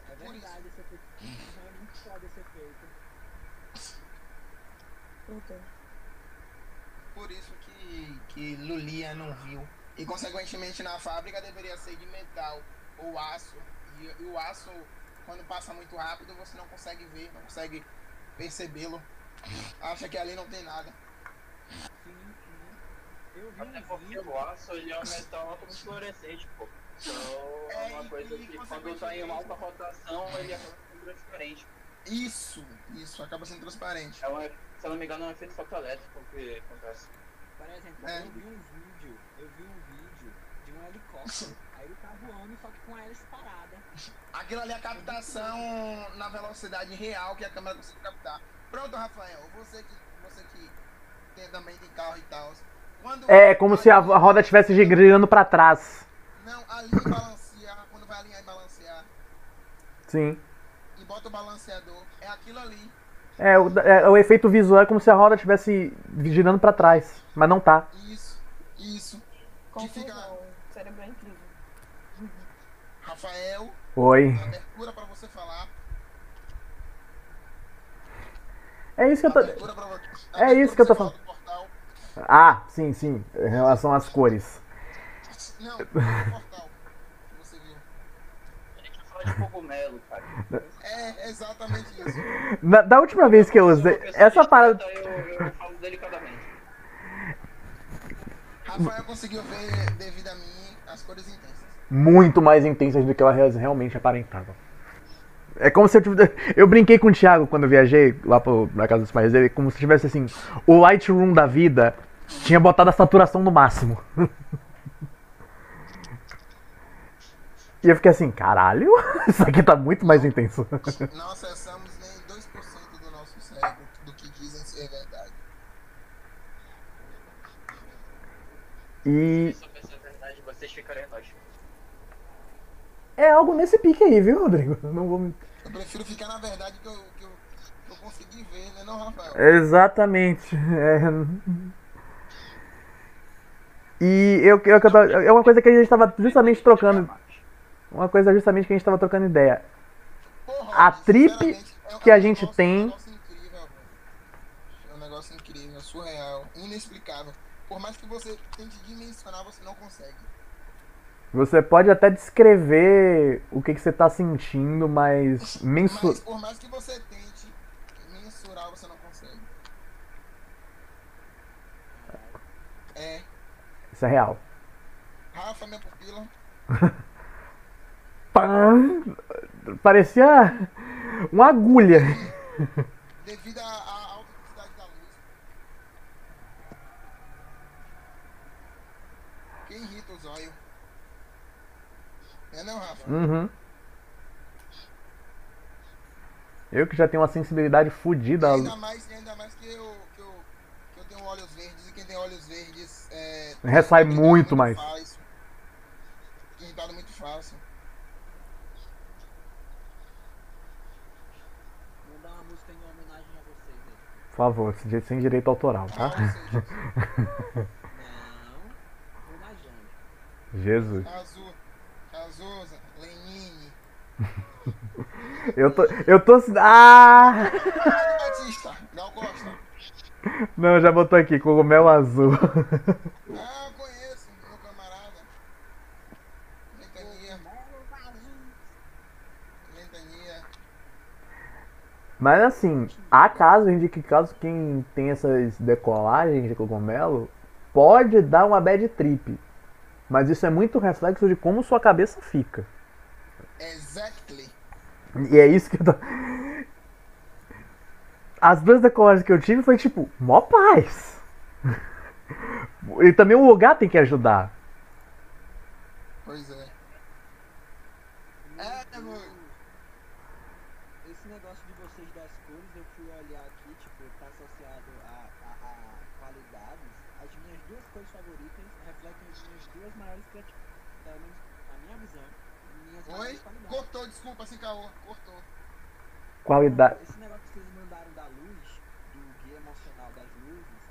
Speaker 5: É
Speaker 2: Por
Speaker 5: verdade esse efeito. É muito foda esse efeito.
Speaker 2: Por isso que, que Lulia não viu. E consequentemente na fábrica deveria ser de metal ou aço. E, e o aço, quando passa muito rápido, você não consegue ver, não consegue percebê-lo. Acha que ali não tem nada.
Speaker 5: Sim, sim. Eu vi
Speaker 3: Até porque o aço ele é um metal altamente fluorescente, pô. Então é
Speaker 2: É,
Speaker 3: uma
Speaker 2: e-
Speaker 3: coisa
Speaker 2: e
Speaker 3: que quando tá em alta rotação ele acaba sendo transparente.
Speaker 2: Isso, isso, acaba sendo transparente.
Speaker 3: É um, se eu não me engano é um efeito fotoelétrico que acontece.
Speaker 5: Por exemplo,
Speaker 2: É.
Speaker 5: eu vi um vídeo, eu vi um vídeo de um helicóptero. Aí ele tá voando, só que com a hélice parada.
Speaker 2: Aquilo ali é a captação na velocidade real que a câmera consegue captar. Pronto, Rafael, você que, você que tem também de carro e tal. Quando
Speaker 1: É como se a roda estivesse girando pra trás.
Speaker 2: Não, alinha e balancear, quando vai alinhar e balancear,
Speaker 1: Sim.
Speaker 2: e bota o balanceador, é aquilo ali.
Speaker 1: É, o, é, o efeito visual é como se a roda estivesse girando pra trás, mas não tá.
Speaker 2: Isso, isso. Que fica
Speaker 4: Confusão. O cérebro é incrível.
Speaker 2: Rafael,
Speaker 1: Oi.
Speaker 2: abertura pra você falar.
Speaker 1: É isso que eu tô.
Speaker 2: Abertura pra vo-
Speaker 1: É isso que eu tô
Speaker 2: você falar do portal.
Speaker 1: Ah, sim, sim. Em relação às cores.
Speaker 2: Não, do portal. que você viu.
Speaker 3: Ele quer falar de cogumelo, cara.
Speaker 2: É exatamente isso.
Speaker 1: Na- da última vez que eu usei. Essa parada.
Speaker 3: Eu, eu falo delicadamente.
Speaker 2: Rafael conseguiu ver devido a mim as cores intensas.
Speaker 1: Muito mais intensas do que elas realmente aparentavam. É como se eu tivesse. Eu brinquei com o Thiago quando eu viajei lá pro, pra casa dos pais dele, como se tivesse assim. O Lightroom da vida tinha botado a saturação no máximo. E eu fiquei assim, caralho, isso aqui tá muito mais intenso.
Speaker 2: Não acessamos nem 2% do nosso cérebro do que dizem ser verdade.
Speaker 1: E
Speaker 3: Se soubesse a verdade, vocês ficariam nós.
Speaker 1: é algo nesse pique aí, viu, Rodrigo? Não vou
Speaker 2: Eu prefiro ficar na verdade que eu, que eu, que eu consegui ver, né, não, Rafael?
Speaker 1: Exatamente. É... E eu, eu, eu é uma coisa que a gente tava justamente trocando. Uma coisa justamente que a gente tava trocando ideia.
Speaker 2: Porra,
Speaker 1: A trip
Speaker 2: é
Speaker 1: que a
Speaker 2: é
Speaker 1: gente
Speaker 2: negócio-
Speaker 1: tem-
Speaker 2: É um negócio incrível. É surreal, inexplicável. Por mais que você tente dimensionar, você não consegue.
Speaker 1: Você pode até descrever o que, que você tá sentindo, mas mensu...
Speaker 2: Mas por mais que você tente mensurar, você não consegue. É.
Speaker 1: Isso é real.
Speaker 2: Rafa, minha pupila.
Speaker 1: Pam! Parecia uma agulha.
Speaker 2: Devido à, alta velocidade da luz. Quem irrita os olhos? É não, Rafa?
Speaker 1: Uhum. Eu que já tenho uma sensibilidade fodida.
Speaker 2: Ainda mais, ainda mais que eu, que, eu, que eu tenho olhos verdes e quem tem olhos verdes é.
Speaker 1: Ressai
Speaker 2: irritado
Speaker 1: muito mais.
Speaker 2: Fácil. Irritado muito fácil.
Speaker 5: Vou dar uma música em homenagem a vocês aí.
Speaker 1: Por favor, sem direito autoral, tá?
Speaker 2: Ah.
Speaker 1: Jesus.
Speaker 2: Azul, Azusa, Lenine.
Speaker 1: Eu tô. Eu tô. Ah!
Speaker 2: Batista.
Speaker 1: Não, já botou aqui, cogumelo azul.
Speaker 2: Ah, conheço, meu camarada. Ventania. Ventania.
Speaker 1: Mas assim, há casos de que caso quem tem essas decolagens de cogumelo pode dar uma bad trip. Mas isso é muito reflexo de como sua cabeça fica.
Speaker 2: Exactly.
Speaker 1: E é isso que eu tô. As duas decolagens que eu tive foi tipo, mó paz. E também o lugar tem que ajudar.
Speaker 2: Pois é. É, mano.
Speaker 5: Esse negócio de vocês das cores, eu fui olhar aqui, tipo, tá associado a, a, a qualidades. As minhas duas cores favoritas refletem as minhas duas maiores criatividades. Pelo menos, na minha visão, minhas
Speaker 2: Oi?
Speaker 5: maiores qualidades.
Speaker 2: Cortou, desculpa, sem caô. Cortou.
Speaker 1: Qualidade.
Speaker 5: Esse negócio que vocês mandaram da luz, do guia emocional das luzes,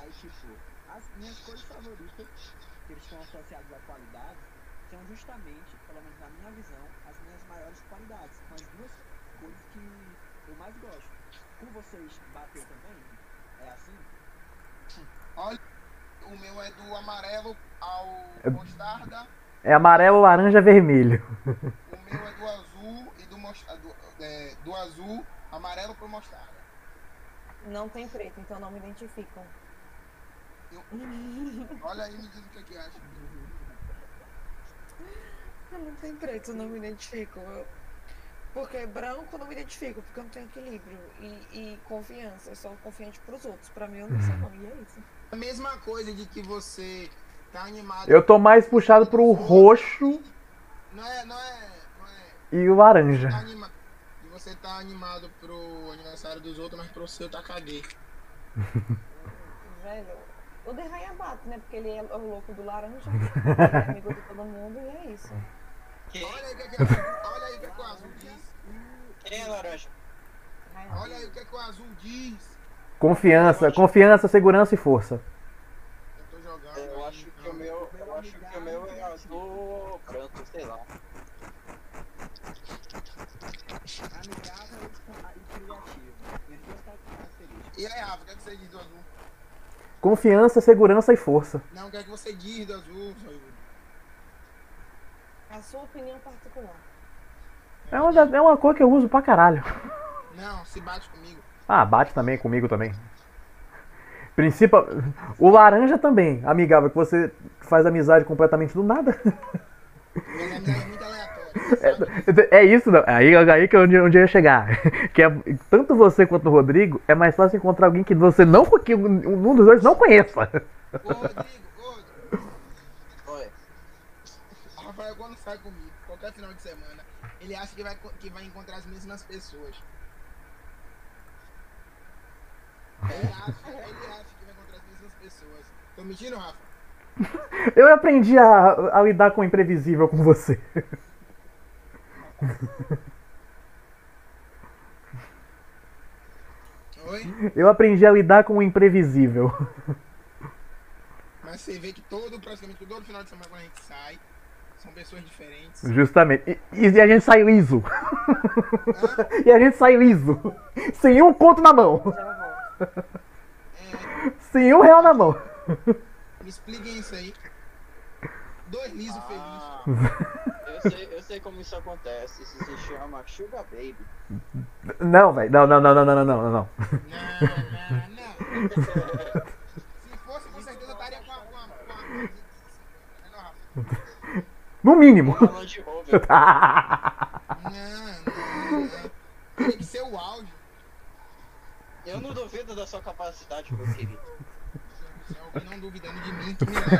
Speaker 5: aí tipo, as minhas cores favoritas, que eles estão associados à qualidade, são justamente, pelo menos na minha visão, as minhas maiores qualidades. São as duas cores que eu mais gosto. Com vocês bateu também? É assim?
Speaker 2: Olha, o meu é do amarelo ao
Speaker 1: É-
Speaker 2: mostarda.
Speaker 1: É amarelo, laranja, vermelho.
Speaker 2: O meu é do azul do mostarda. Do, é, do azul, amarelo pro mostarda.
Speaker 4: Não tem preto, então não me identificam.
Speaker 2: Olha aí, me diz o que, é que acha.
Speaker 4: Não tem preto, não me identifico. Eu- Porque branco não me identifico, porque eu não tenho equilíbrio e, e confiança. Eu sou confiante pros outros. Pra mim eu não sou não, e é isso.
Speaker 2: A mesma coisa de que você tá animado.
Speaker 1: Eu tô mais puxado pro roxo
Speaker 2: não é, não é.
Speaker 1: E o laranja.
Speaker 2: Tá anima... E você tá animado pro aniversário dos outros, mas pro seu tá caguei.
Speaker 4: Velho, o de Raia bate, né? Porque ele é o louco do laranja. ele é amigo de todo mundo e é isso.
Speaker 2: Olha aí o que, é que, olha aí o que, é que o azul diz.
Speaker 3: Quem é laranja?
Speaker 2: Olha aí o que, é que o azul diz.
Speaker 1: Confiança, confiança, segurança e força.
Speaker 2: Eu tô jogando.
Speaker 3: Eu
Speaker 2: aí,
Speaker 3: acho que
Speaker 2: então.
Speaker 3: o meu, eu acho que o meu é azul branco, sei lá.
Speaker 5: Amigável e criativo. Minhas duas características.
Speaker 2: E aí, Rafa, o que, é que você diz do azul?
Speaker 1: Confiança, segurança e força.
Speaker 2: Não, o que é que você diz do azul, seu Yuri?
Speaker 4: A sua opinião particular.
Speaker 1: É uma, da- é uma cor que eu uso pra caralho.
Speaker 2: Não, se bate comigo.
Speaker 1: Ah, bate também comigo também. Principal... O laranja também, amigável, que você faz amizade completamente do nada.
Speaker 2: Mas a amizade é muito sabe?
Speaker 1: É isso, não. Aí, aí que é onde, onde eu ia chegar. Que é, tanto você quanto o Rodrigo, é mais fácil encontrar alguém que você não que um dos dois não conheça.
Speaker 2: Ô, Rodrigo, ô,
Speaker 3: Oi.
Speaker 2: Rafael, quando sai comigo, qualquer final de semana, ele acha que vai, que vai encontrar as mesmas pessoas. Ele acha, ele acha que vai encontrar as mesmas pessoas. Tô mentindo, Rafa?
Speaker 1: Eu aprendi a, a lidar com o imprevisível com você.
Speaker 2: Oi?
Speaker 1: Eu aprendi a lidar com o imprevisível.
Speaker 2: Mas você vê que todo, praticamente todo final de semana quando a gente sai, são pessoas diferentes.
Speaker 1: Justamente. E, e a gente sai liso.
Speaker 2: Hã?
Speaker 1: E a gente sai liso. Sem um conto na mão.
Speaker 2: É,
Speaker 1: Sem um real na mão.
Speaker 2: me expliquem isso aí. Dois lisos
Speaker 3: Ah,
Speaker 2: felizes.
Speaker 3: eu sei, sei como isso acontece. Isso se chama Sugar Baby.
Speaker 1: Não, velho. Não, não, não, não, não, não, não, não.
Speaker 2: Não, não, não. Se fosse, com certeza eu estaria com a. Com a, com a?
Speaker 1: No mínimo.
Speaker 2: Não, não, não. Tem que ser o auge.
Speaker 3: Eu não duvido da sua capacidade, meu querido.
Speaker 2: Se alguém não duvidando de mim, que milagre.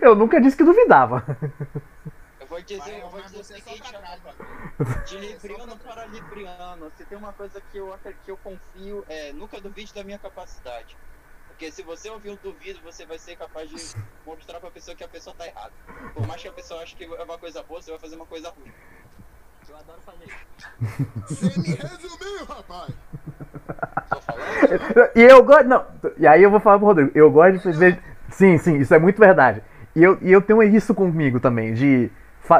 Speaker 1: Eu nunca disse que duvidava.
Speaker 3: Vou dizer,
Speaker 2: Vai,
Speaker 3: eu vou dizer o seguinte. De libriano para libriano, se tem uma coisa que eu, que eu confio, é nunca duvide da minha capacidade. Porque se você ouvir um duvido, você vai ser capaz de mostrar pra pessoa que a pessoa tá errada. Por mais que a pessoa ache que é uma coisa boa, você vai fazer uma coisa ruim.
Speaker 5: Eu adoro fazer isso.
Speaker 2: Você me resumiu, rapaz.
Speaker 3: Tô falando?
Speaker 1: E eu gosto. Não. E aí eu vou falar pro Rodrigo. Eu gosto de. Sim, sim, isso é muito verdade. E eu, e eu tenho isso comigo também, de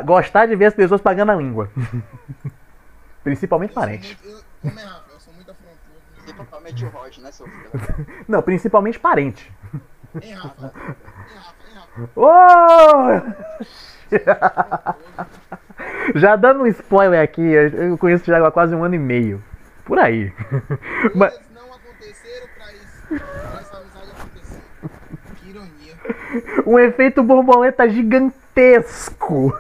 Speaker 1: gostar de ver as pessoas pagando a língua. Principalmente
Speaker 2: Eu sou
Speaker 1: parente.
Speaker 2: muito- eu- Como é, Rafa? Eu sou muito afrontoso.
Speaker 3: Principalmente o Rod, né, seu filho?
Speaker 1: Não, principalmente parente.
Speaker 2: Hein, Rafa? Hein, Rafa? Hein, Rafa?
Speaker 1: Já dando um spoiler aqui, eu conheço o Thiago há quase um ano e meio. Por aí. Mas,
Speaker 2: Coisas não aconteceram pra isso. Pra essa amizade acontecer. Que ironia.
Speaker 1: um efeito borboleta gigantesco.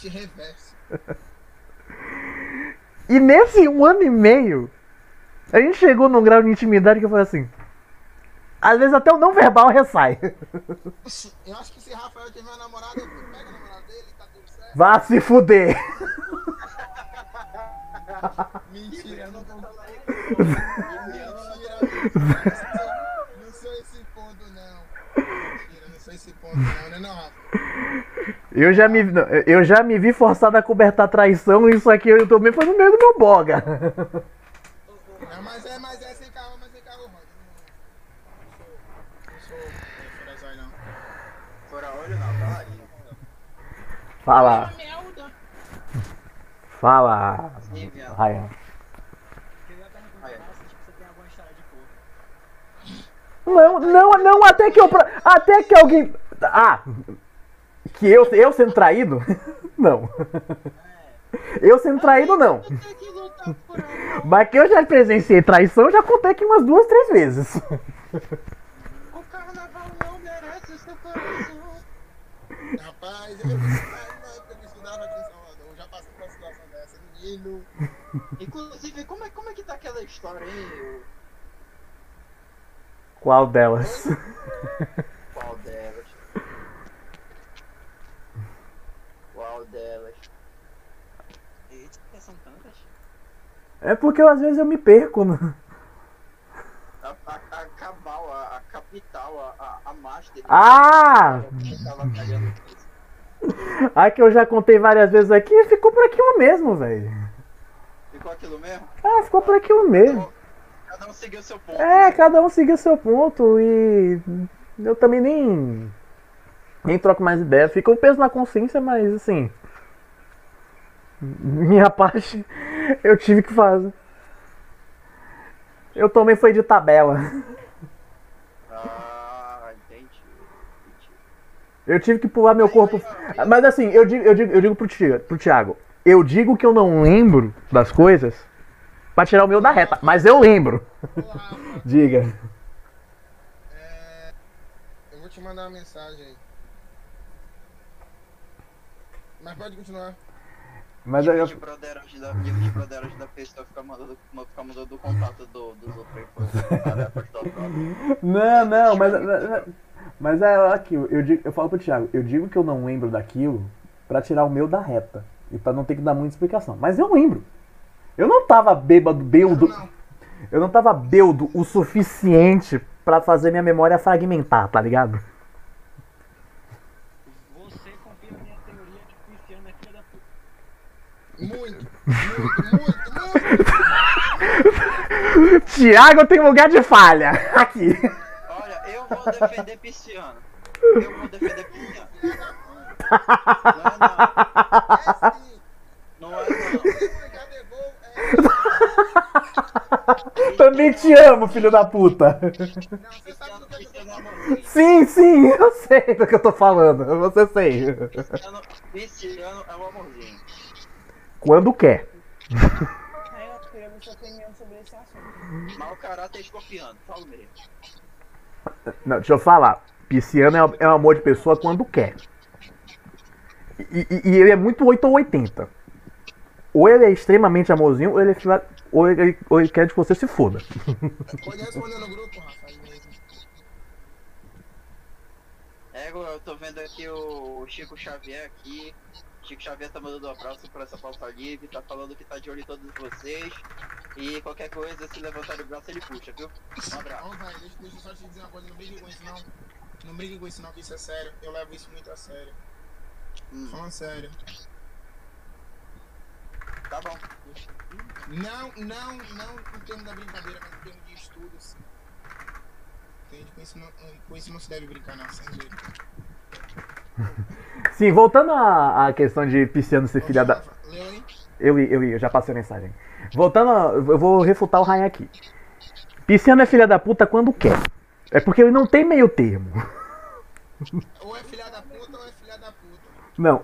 Speaker 2: Literalmente reverso.
Speaker 1: E nesse um ano e meio, a gente chegou num grau de intimidade que eu falei assim. Às vezes até o não verbal ressai.
Speaker 2: Eu acho que se Rafael tiver uma namorada, eu pego a namorada dele, tá tudo certo.
Speaker 1: Vá se fuder.
Speaker 2: Mentira, eu não tô
Speaker 3: Libriano
Speaker 2: Mentira, não sou esse ponto, não. Mentira, não sou esse ponto, não?
Speaker 1: Eu já me, eu já me vi forçado a cobertar traição e isso aqui eu também foi no meio do meu boga.
Speaker 2: Não, mas é, mas é sem carro, mas sem carro. Eu Não, sou. Não sou. É, não.
Speaker 3: Fora olho não, falaria.
Speaker 1: Fala, fala. Ryan. Não, não, não, até que eu. Até que alguém. Ah! Que eu, eu sendo traído? Não. Eu sendo traído, não. Mas que eu já presenciei traição, eu já contei aqui umas duas, três vezes.
Speaker 3: O carnaval não merece seu coração.
Speaker 2: Rapaz, eu, eu, eu estudava aqui em Salvador, eu já passei por uma situação dessa, menino.
Speaker 3: Inclusive, como é, como é que tá aquela história, hein?
Speaker 1: Qual delas?
Speaker 3: Qual delas?
Speaker 5: Eita, são tantas.
Speaker 1: É porque eu, às vezes eu me perco. né?
Speaker 3: A, a, a Cabal, a, a capital, a, a, Master.
Speaker 1: Ah! A que eu já contei várias vezes aqui, ficou por aquilo mesmo, velho.
Speaker 3: Ficou aquilo mesmo?
Speaker 1: Ah, ficou por aquilo mesmo.
Speaker 3: Cada um seguiu seu ponto.
Speaker 1: É,
Speaker 3: né?
Speaker 1: cada um seguiu seu ponto e eu também nem nem troco mais ideia. Fica um peso na consciência, mas assim, minha parte eu tive que fazer. Eu também foi de tabela.
Speaker 3: Ah, entendi. entendi.
Speaker 1: Eu tive que pular meu corpo. Mas assim, eu digo, eu digo, eu digo pro, Thi- pro Thiago, eu digo que eu não lembro das coisas pra tirar o meu da reta, mas eu lembro. Diga.
Speaker 2: é, eu vou te mandar uma mensagem aí. Mas pode continuar.
Speaker 1: Mas eu,
Speaker 3: Nível de broderagem da, nível de da pessoa ficar mandando, ficar mandando o contato do, dos outros aí. dobro.
Speaker 1: Não, não, mas, mas é aqui, eu, digo, eu falo pro Thiago, eu digo que eu não lembro daquilo pra tirar o meu da reta. E pra não ter que dar muita explicação. Mas eu lembro. Eu não tava bêbado, bêbado.
Speaker 2: Não,
Speaker 1: Eu não tava bêbado o suficiente pra fazer minha memória fragmentar, tá ligado?
Speaker 5: Você confia na minha teoria de que esse ano é filha da puta.
Speaker 2: Muito, muito, muito, muito.
Speaker 1: Tiago tem lugar de falha. Aqui.
Speaker 3: Olha, eu vou defender Pisciano. Eu vou defender Pisciano. Não é não. Não
Speaker 2: É sim.
Speaker 3: é não.
Speaker 2: É...
Speaker 1: Também te amo, filho da puta.
Speaker 3: É.
Speaker 1: Sim, sim, eu sei do que eu tô falando. Você sei.
Speaker 3: Pisciano é um amorzinho.
Speaker 1: Quando quer.
Speaker 4: Eu queria sua opinião sobre esse assunto.
Speaker 3: Mau caráter é escorpiano. Falo mesmo.
Speaker 1: Não, deixa eu falar. Pisciano é, é um amor de pessoa quando quer. E, e- e ele é muito 8 ou 80. Ou ele é extremamente amorzinho, ou ele, é ou ele, ou ele quer que você se foda.
Speaker 2: Pode responder no grupo, Rafa, aí mesmo.
Speaker 3: É, eu tô vendo aqui o Chico Xavier aqui. Chico Xavier tá mandando um abraço pra essa pauta livre, tá falando que tá de olho em todos vocês. E qualquer coisa, se levantar o braço, ele puxa, viu? Um abraço.
Speaker 2: Ó, velho, deixa, deixa eu só te dizer uma coisa, não brigue com isso não. Não brigue com isso não, que isso é sério. Eu levo isso muito a sério.
Speaker 3: Hum,
Speaker 2: Falando sério.
Speaker 3: tá bom.
Speaker 2: Não, não, não em termos da brincadeira, mas em termos de estudos. Entende? Com isso não, com isso não se deve brincar não, sem jeito.
Speaker 1: Sim, voltando à, à questão de Pisciano ser filha da. Eu, eu, eu já passei a mensagem. Voltando, a- eu vou refutar o Ryan aqui. Pisciano é filha da puta quando quer. É porque ele não tem meio termo.
Speaker 2: Ou é filha da puta ou é filha da puta.
Speaker 1: Não,
Speaker 5: Não,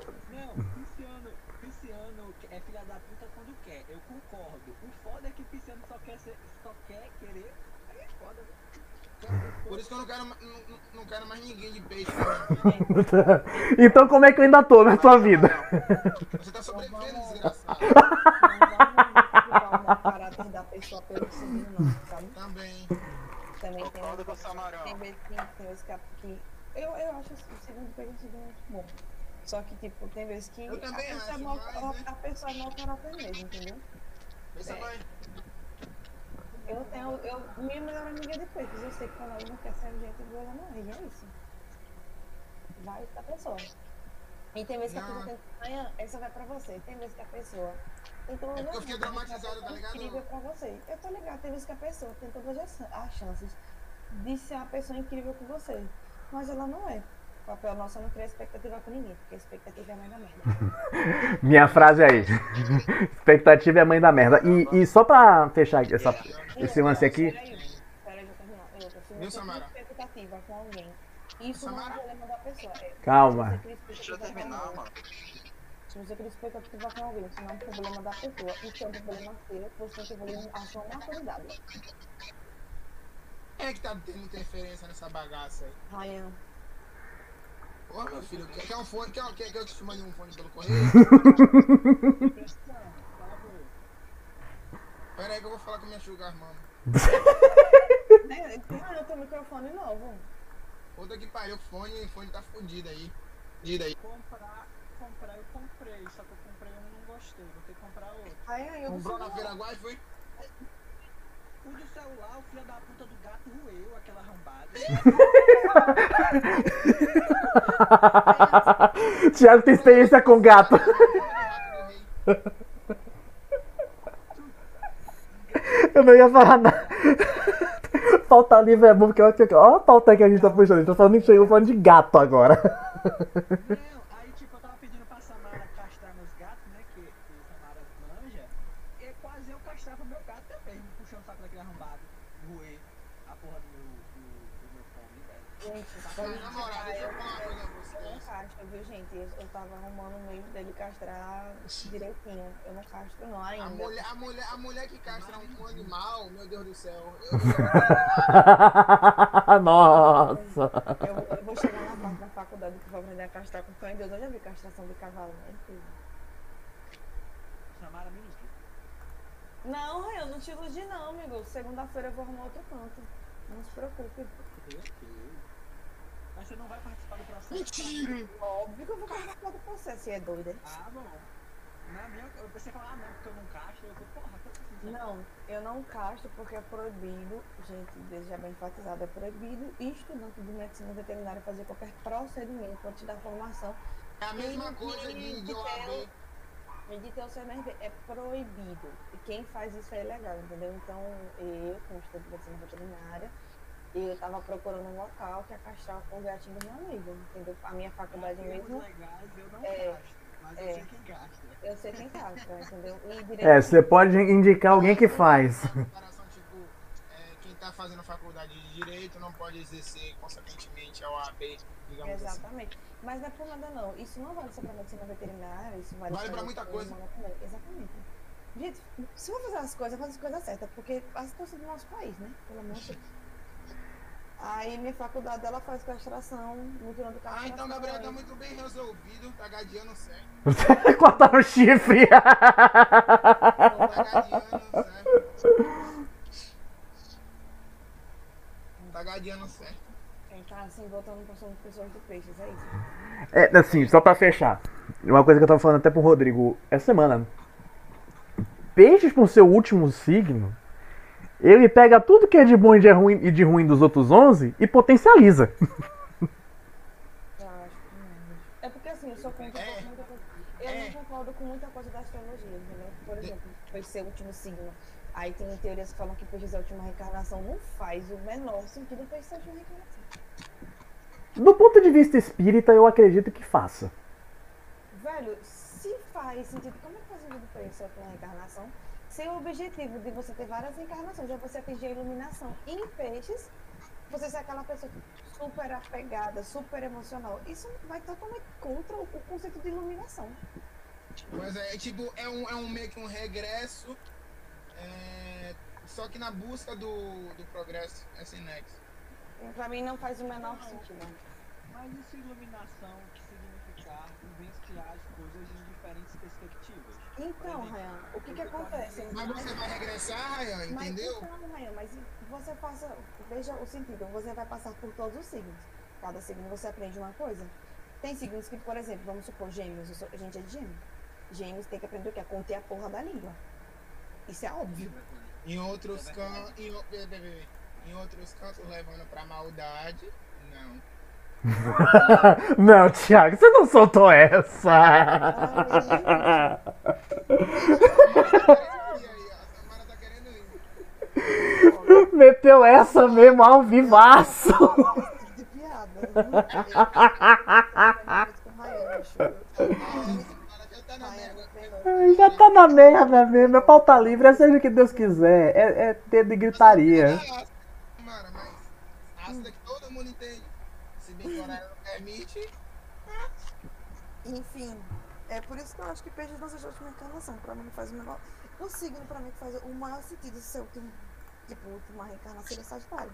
Speaker 5: Pisciano, Pisciano é filha da puta quando quer. Eu concordo. O foda é que Pisciano só quer, ser, só quer querer. Aí é foda, né?
Speaker 2: Por isso que eu não quero, ma- não, não- não quero mais ninguém de peixe. né?
Speaker 1: então como é que eu ainda tô na sua vida?
Speaker 2: Você tá sobrevivendo, desgraçado.
Speaker 4: Não vamos caráter da pessoa pelo signo, não, sabe?
Speaker 2: Também.
Speaker 4: Também tem vezes que, tem vezes que, que eu, eu acho o segundo um segundo muito bom. Só que, tipo, tem vezes que
Speaker 2: Eu
Speaker 4: a pessoa, é
Speaker 2: acho,
Speaker 4: mau,
Speaker 2: mas,
Speaker 4: a,
Speaker 2: né?
Speaker 4: a pessoa é mau caráter mesmo, entendeu? É. Eu tenho, eu, minha melhor amiga é depois, eu sei que quando ela não quer ser gente boa, ela não ri, é isso. Vai da pessoa. E tem vezes que a pessoa Ayan, essa vai pra você. Tem vezes que a pessoa tem todas
Speaker 2: É porque eu fiquei traumatizado, tá ligado?
Speaker 4: incrível pra você. Eu tô ligado, tem vezes que a pessoa tem todas as chances de ser uma pessoa incrível com você. Mas ela não é. O papel nosso é não criar expectativa com ninguém, porque a expectativa é a mãe da merda.
Speaker 1: Minha frase aí. Expectativa é a mãe da merda. E, e só pra fechar essa, esse lance aqui.
Speaker 4: Peraí, peraí, terminar. E se você
Speaker 2: Samara?
Speaker 4: tem expectativa com alguém, isso não é problema da pessoa. É,
Speaker 1: Calma.
Speaker 3: Deixa eu terminar, mano.
Speaker 4: Se você cria expectativa com alguém, isso não é um problema da pessoa, isso é um problema seu, você tem que evoluir a sua maturidade.
Speaker 2: Quem é que tá tendo interferência nessa bagaça aí?
Speaker 4: Ryan,
Speaker 2: Ô meu filho, quer, quer um fone? Quer, quer, quer que eu te mande um fone pelo correio? Pera aí que eu vou falar com minha sugar, mano.
Speaker 4: é, ah, eu tenho microfone novo.
Speaker 2: Puta que pariu, o fone, o fone tá fudido aí. Fudido aí.
Speaker 5: Comprar, comprar eu comprei, só que eu comprei um e não gostei, vou ter que comprar outro.
Speaker 4: Ryan, eu
Speaker 2: Comprou na Feira Guai, foi?
Speaker 5: O do celular, o filho da puta do gato roeu aquela arrombada.
Speaker 1: Thiago tem experiência com gato. Eu não ia falar nada. Pauta livre é bom porque olha a pauta que a gente tá puxando. A gente tá falando, falando de gato agora.
Speaker 5: Não, aí tipo, eu tava pedindo pra Samara castrar meus gatos, né? Que, que Samara manja. E quase eu castrava meu gato também, puxando o saco daquele arrombado, roer a porra do meu, do, do meu fome, velho.
Speaker 4: Gente,
Speaker 2: Tá,
Speaker 4: pra
Speaker 2: na
Speaker 4: mim,
Speaker 2: moral, deixa eu
Speaker 4: eu,
Speaker 2: falar uma coisa a
Speaker 4: eu não
Speaker 2: vocês.
Speaker 4: castro, viu, gente? Eu, eu tava arrumando o meio dele castrar direitinho. Eu não castro não
Speaker 2: A
Speaker 4: ainda.
Speaker 2: mulher, a, mulher, a mulher que castra um, um animal, meu Deus do céu. Eu,
Speaker 1: Nossa.
Speaker 4: Eu, eu vou chegar na parte da faculdade que eu vou aprender a castrar com fé em Deus. Eu já vi castração de cavalo, né?
Speaker 5: Me iludiu.
Speaker 4: Não, eu não te iludi não, amigo. Segunda-feira eu vou arrumar outro canto. Não se preocupe.
Speaker 5: Mas você não vai participar do processo.
Speaker 2: Mentira!
Speaker 4: Óbvio que eu vou participar do processo, você é doida.
Speaker 5: Ah, bom. Minha, eu pensei que falar, ah, não, porque eu não casto. Eu falei, porra, que assim,
Speaker 4: Não, eu não casto porque é proibido, gente, desde já bem enfatizado, é proibido estudante de medicina veterinária fazer qualquer procedimento antes da formação
Speaker 2: É a mesma
Speaker 4: E-
Speaker 2: coisa de, de
Speaker 4: de
Speaker 2: OAB.
Speaker 4: e de ter o CMRB. É proibido. E quem faz isso é ilegal, entendeu? Então, eu, como estudante de medicina veterinária, eu tava procurando um local que ia castrar com o gatinho do meu amigo, entendeu? A minha faculdade mesmo,
Speaker 5: legais eu não
Speaker 4: É,
Speaker 5: casto. Mas eu
Speaker 4: é.
Speaker 5: sei quem gasta.
Speaker 4: eu sei quem castra, entendeu? E
Speaker 1: É, você pode indicar alguém que faz.
Speaker 2: Tipo, é, quem tá fazendo faculdade de Direito não pode exercer, consequentemente, a OAB, digamos assim.
Speaker 4: Exatamente. Mas não é por nada não. Isso não vale só pra medicina veterinária, isso vale,
Speaker 2: Vale pra
Speaker 4: saúde
Speaker 2: muita coisa.
Speaker 4: também. Exatamente. Gente, se eu fazer as coisas, eu faço as coisas certas, porque a situação do nosso país, né? Pelo amor de Deus. Aí minha faculdade ela faz castração, nutrição do castração.
Speaker 2: Ah, então Gabriel tá muito bem resolvido, tá gadeando certo.
Speaker 1: Cortar o chifre.
Speaker 2: Tá gadeando certo. Tá gadeando certo.
Speaker 4: Quem tá assim, voltando para pessoas do peixes, é isso.
Speaker 1: É, assim, só pra fechar. Uma coisa que eu tava falando até pro Rodrigo essa semana. Peixes com seu último signo, ele pega tudo que é de bom e de ruim, e de ruim dos outros 11 e potencializa.
Speaker 4: Eu acho que não. É porque assim, eu sou contra
Speaker 2: É.
Speaker 4: muita coisa. Eu
Speaker 2: É.
Speaker 4: não concordo com muita coisa da astrologia, entendeu? Por exemplo, foi ser o último signo. Aí tem teorias que falam que peixes é a última reencarnação. Não faz o menor sentido peixe ser a última reencarnação.
Speaker 1: Do ponto de vista espírita, eu acredito que faça.
Speaker 4: Velho, se faz sentido, como é que faz sentido peixe ser a última reencarnação? Se o objetivo de você ter várias reencarnações é você atingir a iluminação em peixes, você ser aquela pessoa super apegada, super emocional. Isso vai totalmente contra o o conceito de iluminação.
Speaker 2: Mas é, tipo, é um, é um meio que um regresso, é, só que na busca do, do progresso, é sem nexo.
Speaker 4: Pra mim não faz o menor sentido.
Speaker 5: Mas e se iluminação que significar vivenciar as coisas em diferentes perspectivas?
Speaker 4: Então, Ryan, o que que acontece?
Speaker 2: Mas você vai regressar, Ryan,
Speaker 4: Mas
Speaker 2: entendeu?
Speaker 4: então, Ryan, mas você passa, veja o sentido, você vai passar por todos os signos. Cada signo você aprende uma coisa. Tem signos que, por exemplo, vamos supor, gêmeos, sou- a gente é de gêmeos. Gêmeos tem que aprender o que? A conter a porra da língua. Isso é óbvio.
Speaker 2: Em outros cantos. Em, em outros cantos levando pra maldade. Não.
Speaker 1: Não, Thiago, você não soltou essa.
Speaker 2: Tá.
Speaker 1: Meteu essa mesmo ao vivaço.
Speaker 2: já tá na merda.
Speaker 1: Tá mesmo, é pauta livre, é seja o que Deus quiser. É, é dedo de gritaria.
Speaker 2: Samara, mas ácida que todo mundo entende. O horário não permite.
Speaker 4: Enfim, é por isso que eu acho que peixe não seja a última encarnação. Pra mim não faz o menor. O signo pra mim faz o maior sentido ser último, tipo, última reencarnação seria Sagitário.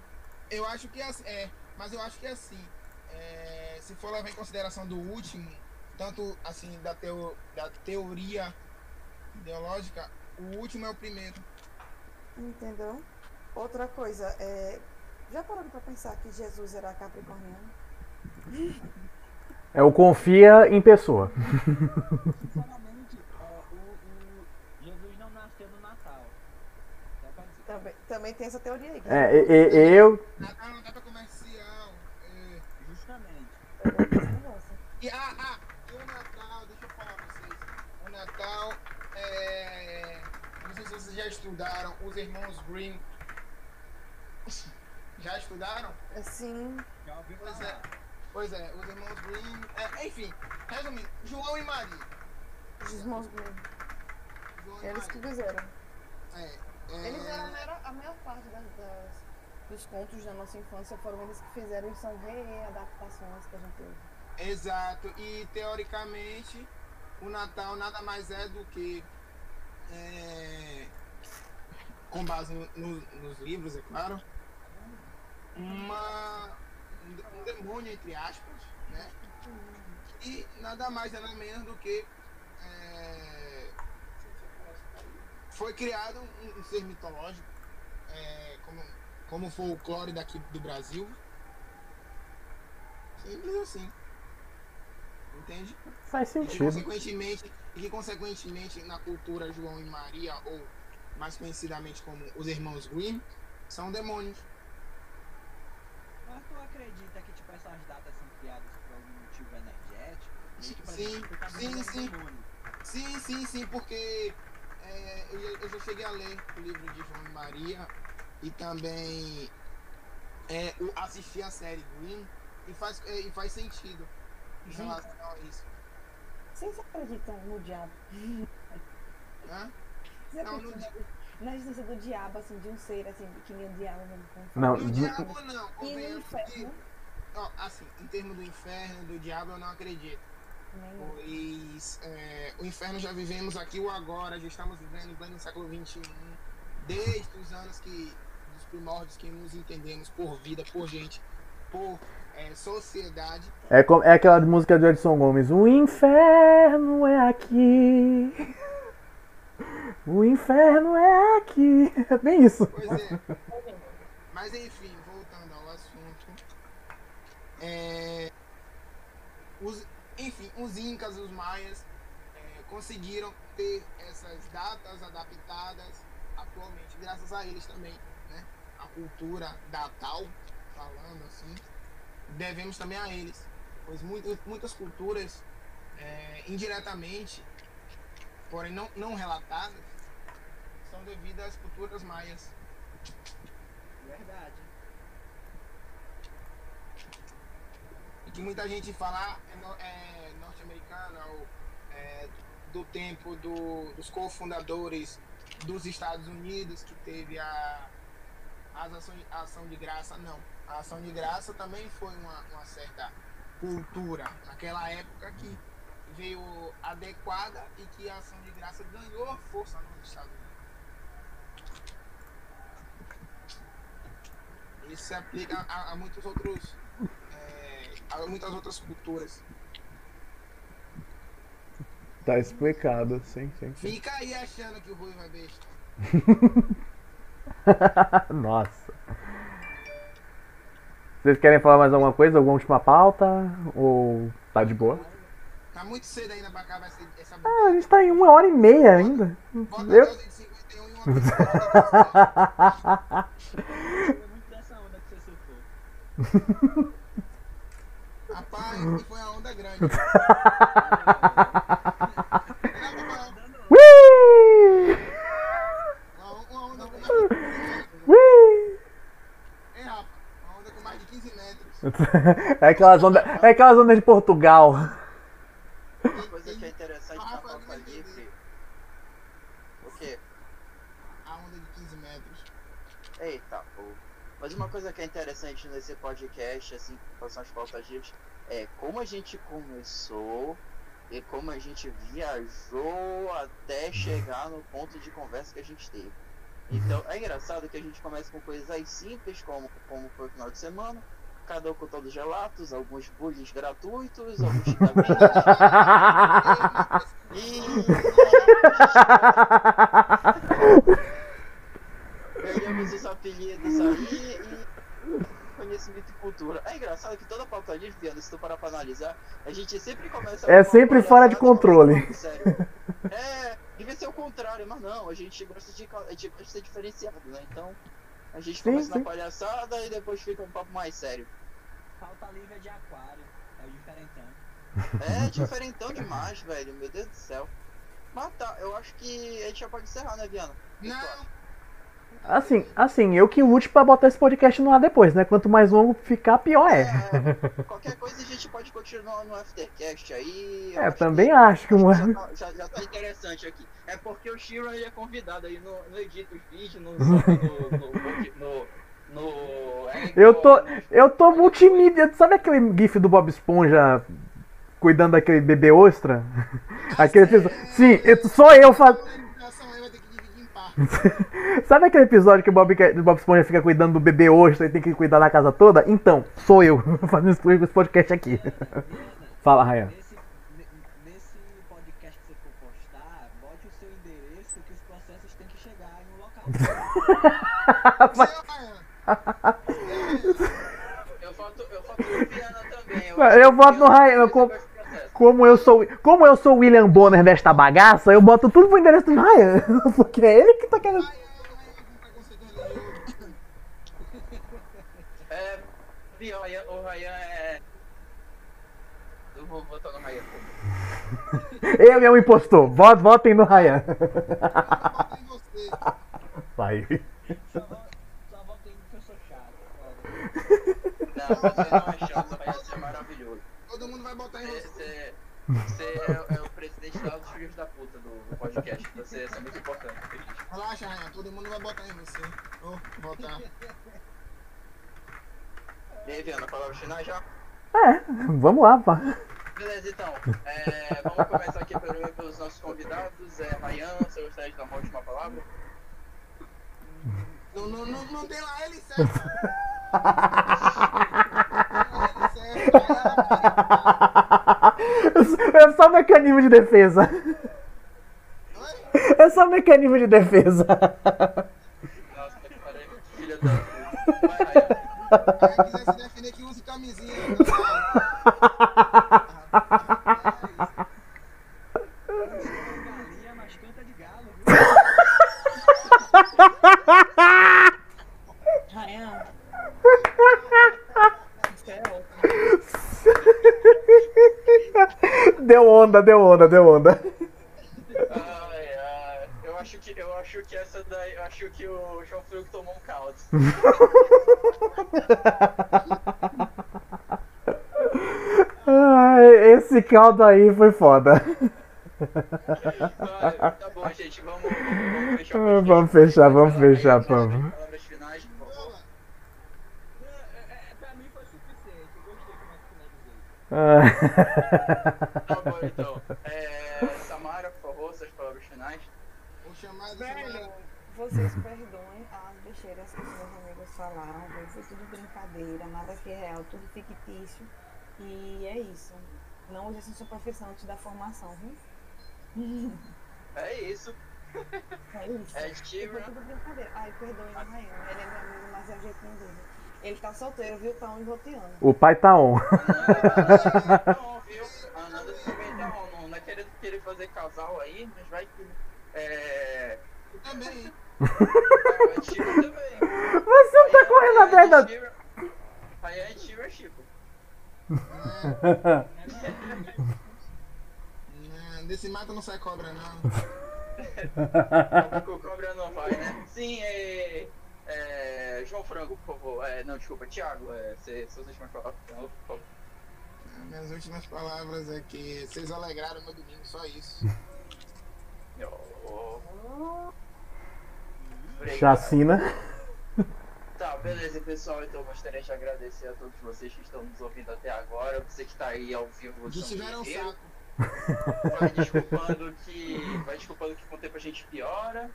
Speaker 2: Eu acho que é assim, é, mas eu acho que é assim. é, se for levar em consideração do último, tanto assim da, teo, da teoria ideológica, o último é o primeiro.
Speaker 4: Entendeu? Outra coisa, é. Já pararam pra pensar que Jesus era capricorniano?
Speaker 1: É o confia em pessoa.
Speaker 5: Sinceramente, é, o, o Jesus não nasceu no Natal. Só pra dizer.
Speaker 4: Também, também tem essa teoria aí.
Speaker 1: É, e- e- eu.
Speaker 2: Natal não dá pra comercial. é.
Speaker 5: Justamente.
Speaker 2: E, ah, ah, e o Natal, deixa eu falar pra vocês. O Natal é. Não sei se vocês já estudaram, os irmãos Green. Já estudaram?
Speaker 4: Assim,
Speaker 5: Já ouviu
Speaker 2: Pois é. Pois é, os irmãos Green. é, enfim, resumindo, João e Maria.
Speaker 4: os irmãos Grimm,
Speaker 2: João e
Speaker 4: eles que fizeram.
Speaker 2: É, é,
Speaker 4: Eles eram a maior, a maior parte das, das- dos contos da nossa infância foram eles que fizeram e são readaptações que a gente ouve.
Speaker 2: Exato, e teoricamente o Natal nada mais é do que, é, com base no- no- nos livros, é claro, uma, um de- um demônio, entre aspas, né? E nada mais nada menos do que é, foi criado um, um ser mitológico, é, como, como folclore daqui do Brasil, Simples assim. Entende?
Speaker 1: Faz
Speaker 2: E
Speaker 1: sentido.
Speaker 2: consequentemente, e que consequentemente na cultura João e Maria, ou mais conhecidamente como os irmãos Grimm, são demônios.
Speaker 5: Acredita que tipo, essas datas são criadas por algum motivo energético? Que, por
Speaker 2: Sim, sim, sim. Sim, sim, sim, porque é, eu, já- eu já cheguei a ler o livro de João e Maria e também é, o- assisti a série Grimm e faz, é, e faz sentido em relação a isso.
Speaker 4: Vocês acreditam no diabo?
Speaker 2: Né?
Speaker 4: Vocês
Speaker 2: Não,
Speaker 4: acreditam na, existência do diabo, assim, de um ser, assim, que nem o diabo
Speaker 1: Não,
Speaker 4: fala?
Speaker 2: No
Speaker 1: n-
Speaker 2: diabo não,
Speaker 4: E no inferno?
Speaker 2: ó, assim, em termos do inferno, do diabo eu não acredito. Pois é, o inferno já vivemos aqui o agora, já estamos vivendo em pleno século XXI, desde os anos que, dos primórdios que nos entendemos por vida, por gente, por é, sociedade.
Speaker 1: É, como- é aquela música do Edson Gomes. O inferno é aqui. O inferno é aqui. É bem isso.
Speaker 2: Pois é. Mas enfim, voltando ao assunto. é, os, enfim, os incas, os maias, é, conseguiram ter essas datas adaptadas atualmente, graças a eles também, né? A cultura datal, falando assim, devemos também a eles, pois muitas culturas, é, indiretamente, porém não, não relatadas, são devidas às culturas maias.
Speaker 5: Verdade.
Speaker 2: E que muita gente fala é, é norte-americana ou é, do tempo do- dos cofundadores dos Estados Unidos que teve a, as ação, a ação de graça. Não. A ação de graça também foi uma, uma certa cultura naquela época que veio adequada e que a ação de graça ganhou força nos Estados Unidos. Isso se aplica a, a muitos outros é, a muitas outras culturas.
Speaker 1: Tá explicado, sim, sim. sim.
Speaker 2: Fica aí achando que o Rui vai besta.
Speaker 1: Nossa. Vocês querem falar mais alguma coisa? Alguma última pauta? Ou tá de boa?
Speaker 2: Tá muito cedo ainda pra acabar essa, essa
Speaker 1: Ah, a gente tá em uma hora e meia ainda.
Speaker 2: Bota
Speaker 1: Eu...
Speaker 2: a dose de 51 e uma pessoa.
Speaker 5: Foi muito dessa onda que você surfou.
Speaker 2: Rapaz, que foi a onda grande. Não, não,
Speaker 1: Ui!
Speaker 2: Uma, uma onda com mais de 15 metros.
Speaker 1: Ui!
Speaker 2: Hein, Rafa? Uma onda com mais de 15 metros.
Speaker 1: É aquelas ondas, é aquelas ondas de Portugal.
Speaker 3: Uma coisa que é interessante na
Speaker 2: Rafa,
Speaker 3: pauta
Speaker 2: não
Speaker 3: livre.
Speaker 2: entendi.
Speaker 3: O quê?
Speaker 2: A onda de 15 metros.
Speaker 3: Eita, pô. Mas uma coisa que é interessante nesse podcast, assim, com relação às pautas livres, é como a gente começou e como a gente viajou até chegar no ponto de conversa que a gente teve. Então, é engraçado que a gente começa com coisas simples, como, como foi o final de semana, cada um com todos os relatos, alguns bullies gratuitos, alguns xingamentos, e ganhamos os apelidos aí e conhecimento e cultura. É engraçado que toda pauta livre, Viana, se tu parar pra analisar, a gente sempre começa
Speaker 1: É sempre fora de
Speaker 3: e
Speaker 1: controle.
Speaker 3: algo sério. É, devia ser o contrário, mas não, a gente gosta de, a gente gosta de ser diferenciado, né? Então, a gente
Speaker 1: Sim,
Speaker 3: começa
Speaker 1: sim.
Speaker 3: na palhaçada e depois fica um papo mais sério.
Speaker 5: Falta livre é de aquário. É o diferentão.
Speaker 3: É diferentão demais, velho, meu Deus do céu. Mas tá, eu acho que a gente já pode encerrar, né, Viana?
Speaker 2: Não,
Speaker 1: Assim, assim, eu que lute pra botar esse podcast no ar depois, né? Quanto mais longo ficar, pior é.
Speaker 3: É, qualquer coisa a gente pode continuar no Aftercast aí.
Speaker 1: É, também acho que um
Speaker 3: acho que já, tá, já, já tá interessante aqui. É porque o Shiro é convidado aí, no, no edita os vídeos, no, no,
Speaker 1: Eu tô, eu tô multimídia. Sabe aquele gif do Bob Esponja cuidando daquele bebê ostra? Aquele episódio. Sim, eu- só eu faz...
Speaker 2: a edição aí vai ter que dividir em partes.
Speaker 1: Sabe aquele episódio que o Bob, o Bob Esponja fica cuidando do bebê ostra e tem que cuidar da casa toda? Então, sou eu fazendo esse esse podcast aqui. Fala, Ryan.
Speaker 5: nesse, ne- nesse podcast que você for postar, bote o seu endereço que os processos têm que chegar em um local.
Speaker 2: Seu Ryan.
Speaker 3: Eu eu eu voto no Viana também.
Speaker 1: Eu
Speaker 3: acho que
Speaker 1: voto no
Speaker 3: Viana
Speaker 1: Como eu sou, como eu sou o William Bonner desta bagaça, eu boto tudo pro endereço do Ryan. Porque é ele que tá querendo.
Speaker 3: É, o Ryan- é. Eu vou votar no Ryan.
Speaker 1: Ele é um impostor. Votem, votem no Ryan.
Speaker 2: Eu voto em você.
Speaker 1: Vai.
Speaker 5: Só, vo- só votei no que eu sou chato.
Speaker 3: Não, você não é chato, Ryan é maravilhoso.
Speaker 2: Todo mundo vai botar em
Speaker 3: Você,
Speaker 2: você.
Speaker 3: é, é o presidente lá dos filhos da puta do, do podcast. Você, você é muito importante.
Speaker 2: Relaxa, Ryan. Todo mundo vai botar em você. Ou votar.
Speaker 3: E aí, Viana, palavras finais já?
Speaker 1: É, vamos lá, pá.
Speaker 3: Beleza, então. É, vamos começar aqui pelo- pelos nossos convidados. É, Ryan, você gostaria de dar uma última palavra?
Speaker 2: Não, não, não, não tem lá ele certo.
Speaker 1: É só mecanismo de defesa. É só mecanismo de defesa.
Speaker 3: Nossa, que pariu, filha da.
Speaker 2: Aí quiser se defender use camisinha.
Speaker 4: Ryan. Isso é ótimo.
Speaker 1: Deu onda, deu onda, deu onda.
Speaker 3: Ai, ai. Eu acho que, eu acho que essa daí. Eu acho que o João Frigo tomou um caldo.
Speaker 1: Ai, esse caldo aí foi foda.
Speaker 3: Vai, tá bom, gente. Vamos, vamos fechar
Speaker 1: vamos fechar, vamos fechar, vamos.
Speaker 3: Palavras finais, por favor.
Speaker 5: É, é, pra mim foi suficiente. Eu gostei como é que finalizei.
Speaker 1: Ah.
Speaker 3: Tá bom, então. É, Samara, por favor, suas palavras finais.
Speaker 2: O chamado
Speaker 4: Velho, vocês perdoem as besteiras que os meus amigos falaram. Foi tudo brincadeira, nada que é real, tudo fictício. E é isso. Não use essa superfície antes da formação, viu?
Speaker 3: É isso.
Speaker 4: É isso.
Speaker 3: É
Speaker 4: E foi
Speaker 3: Tira.
Speaker 4: tudo brincadeira. Ai, perdoe o Ryan. Ele é meu amigo, mas é o jeitinho dele. Ele tá solteiro, viu? Tá onde roteando.
Speaker 1: O pai tá on.
Speaker 3: A Nanda também tá on. Não, não é querendo querer fazer casal aí, mas vai que. É.
Speaker 2: Eu também.
Speaker 1: Você não tá correndo atrás da.
Speaker 3: Aí é Tira Chico.
Speaker 2: Não, desse mato não sai cobra, não.
Speaker 3: O cobra não vai, né? Sim, é. É João Frango, por favor. É, não, desculpa, Thiago. É, você, suas últimas palavras, por favor.
Speaker 2: Minhas últimas palavras é que vocês alegraram meu domingo, só isso.
Speaker 3: Oh.
Speaker 1: Chacina.
Speaker 3: Tá, beleza, pessoal. Então eu gostaria de agradecer a todos vocês que estão nos ouvindo até agora. Você que tá aí ao vivo.
Speaker 2: Que tiveram um saco.
Speaker 3: Vai desculpando que. Vai desculpando que com o tempo a gente piora.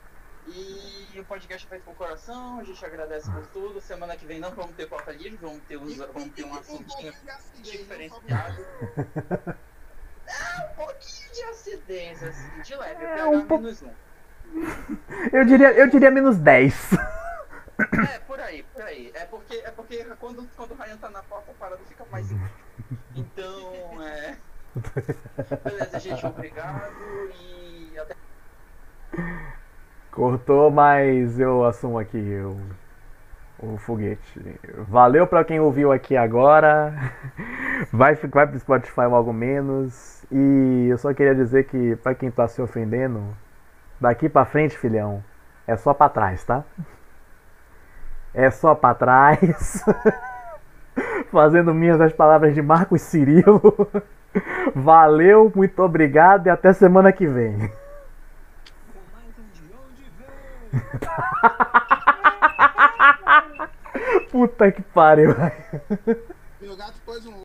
Speaker 3: E o podcast é feito com o coração, a gente agradece por tudo. Semana que vem não vamos ter pauta livre, vamos ter, uns, vamos ter um assuntinho diferenciado. É, um pouquinho de acidez, assim, de leve,
Speaker 1: É, um pouco-
Speaker 3: menos um.
Speaker 1: Eu diria, eu diria menos 10.
Speaker 3: É, por aí, por aí. É porque, é porque quando, quando o Ryan tá na porta, a parada fica mais. Então, é. Beleza, gente, obrigado e até.
Speaker 1: Cortou, mas eu assumo aqui o, o foguete. Valeu pra quem ouviu aqui agora. Vai, vai pro Spotify logo menos. E eu só queria dizer que pra quem tá se ofendendo, daqui pra frente, filhão, é só pra trás, tá? É só pra trás. Fazendo minhas as palavras de Marcos Cirilo. Valeu, muito obrigado e até semana que vem.
Speaker 5: Com mais um de onde vem.
Speaker 1: Puta que pariu.
Speaker 2: Meu gato pôs um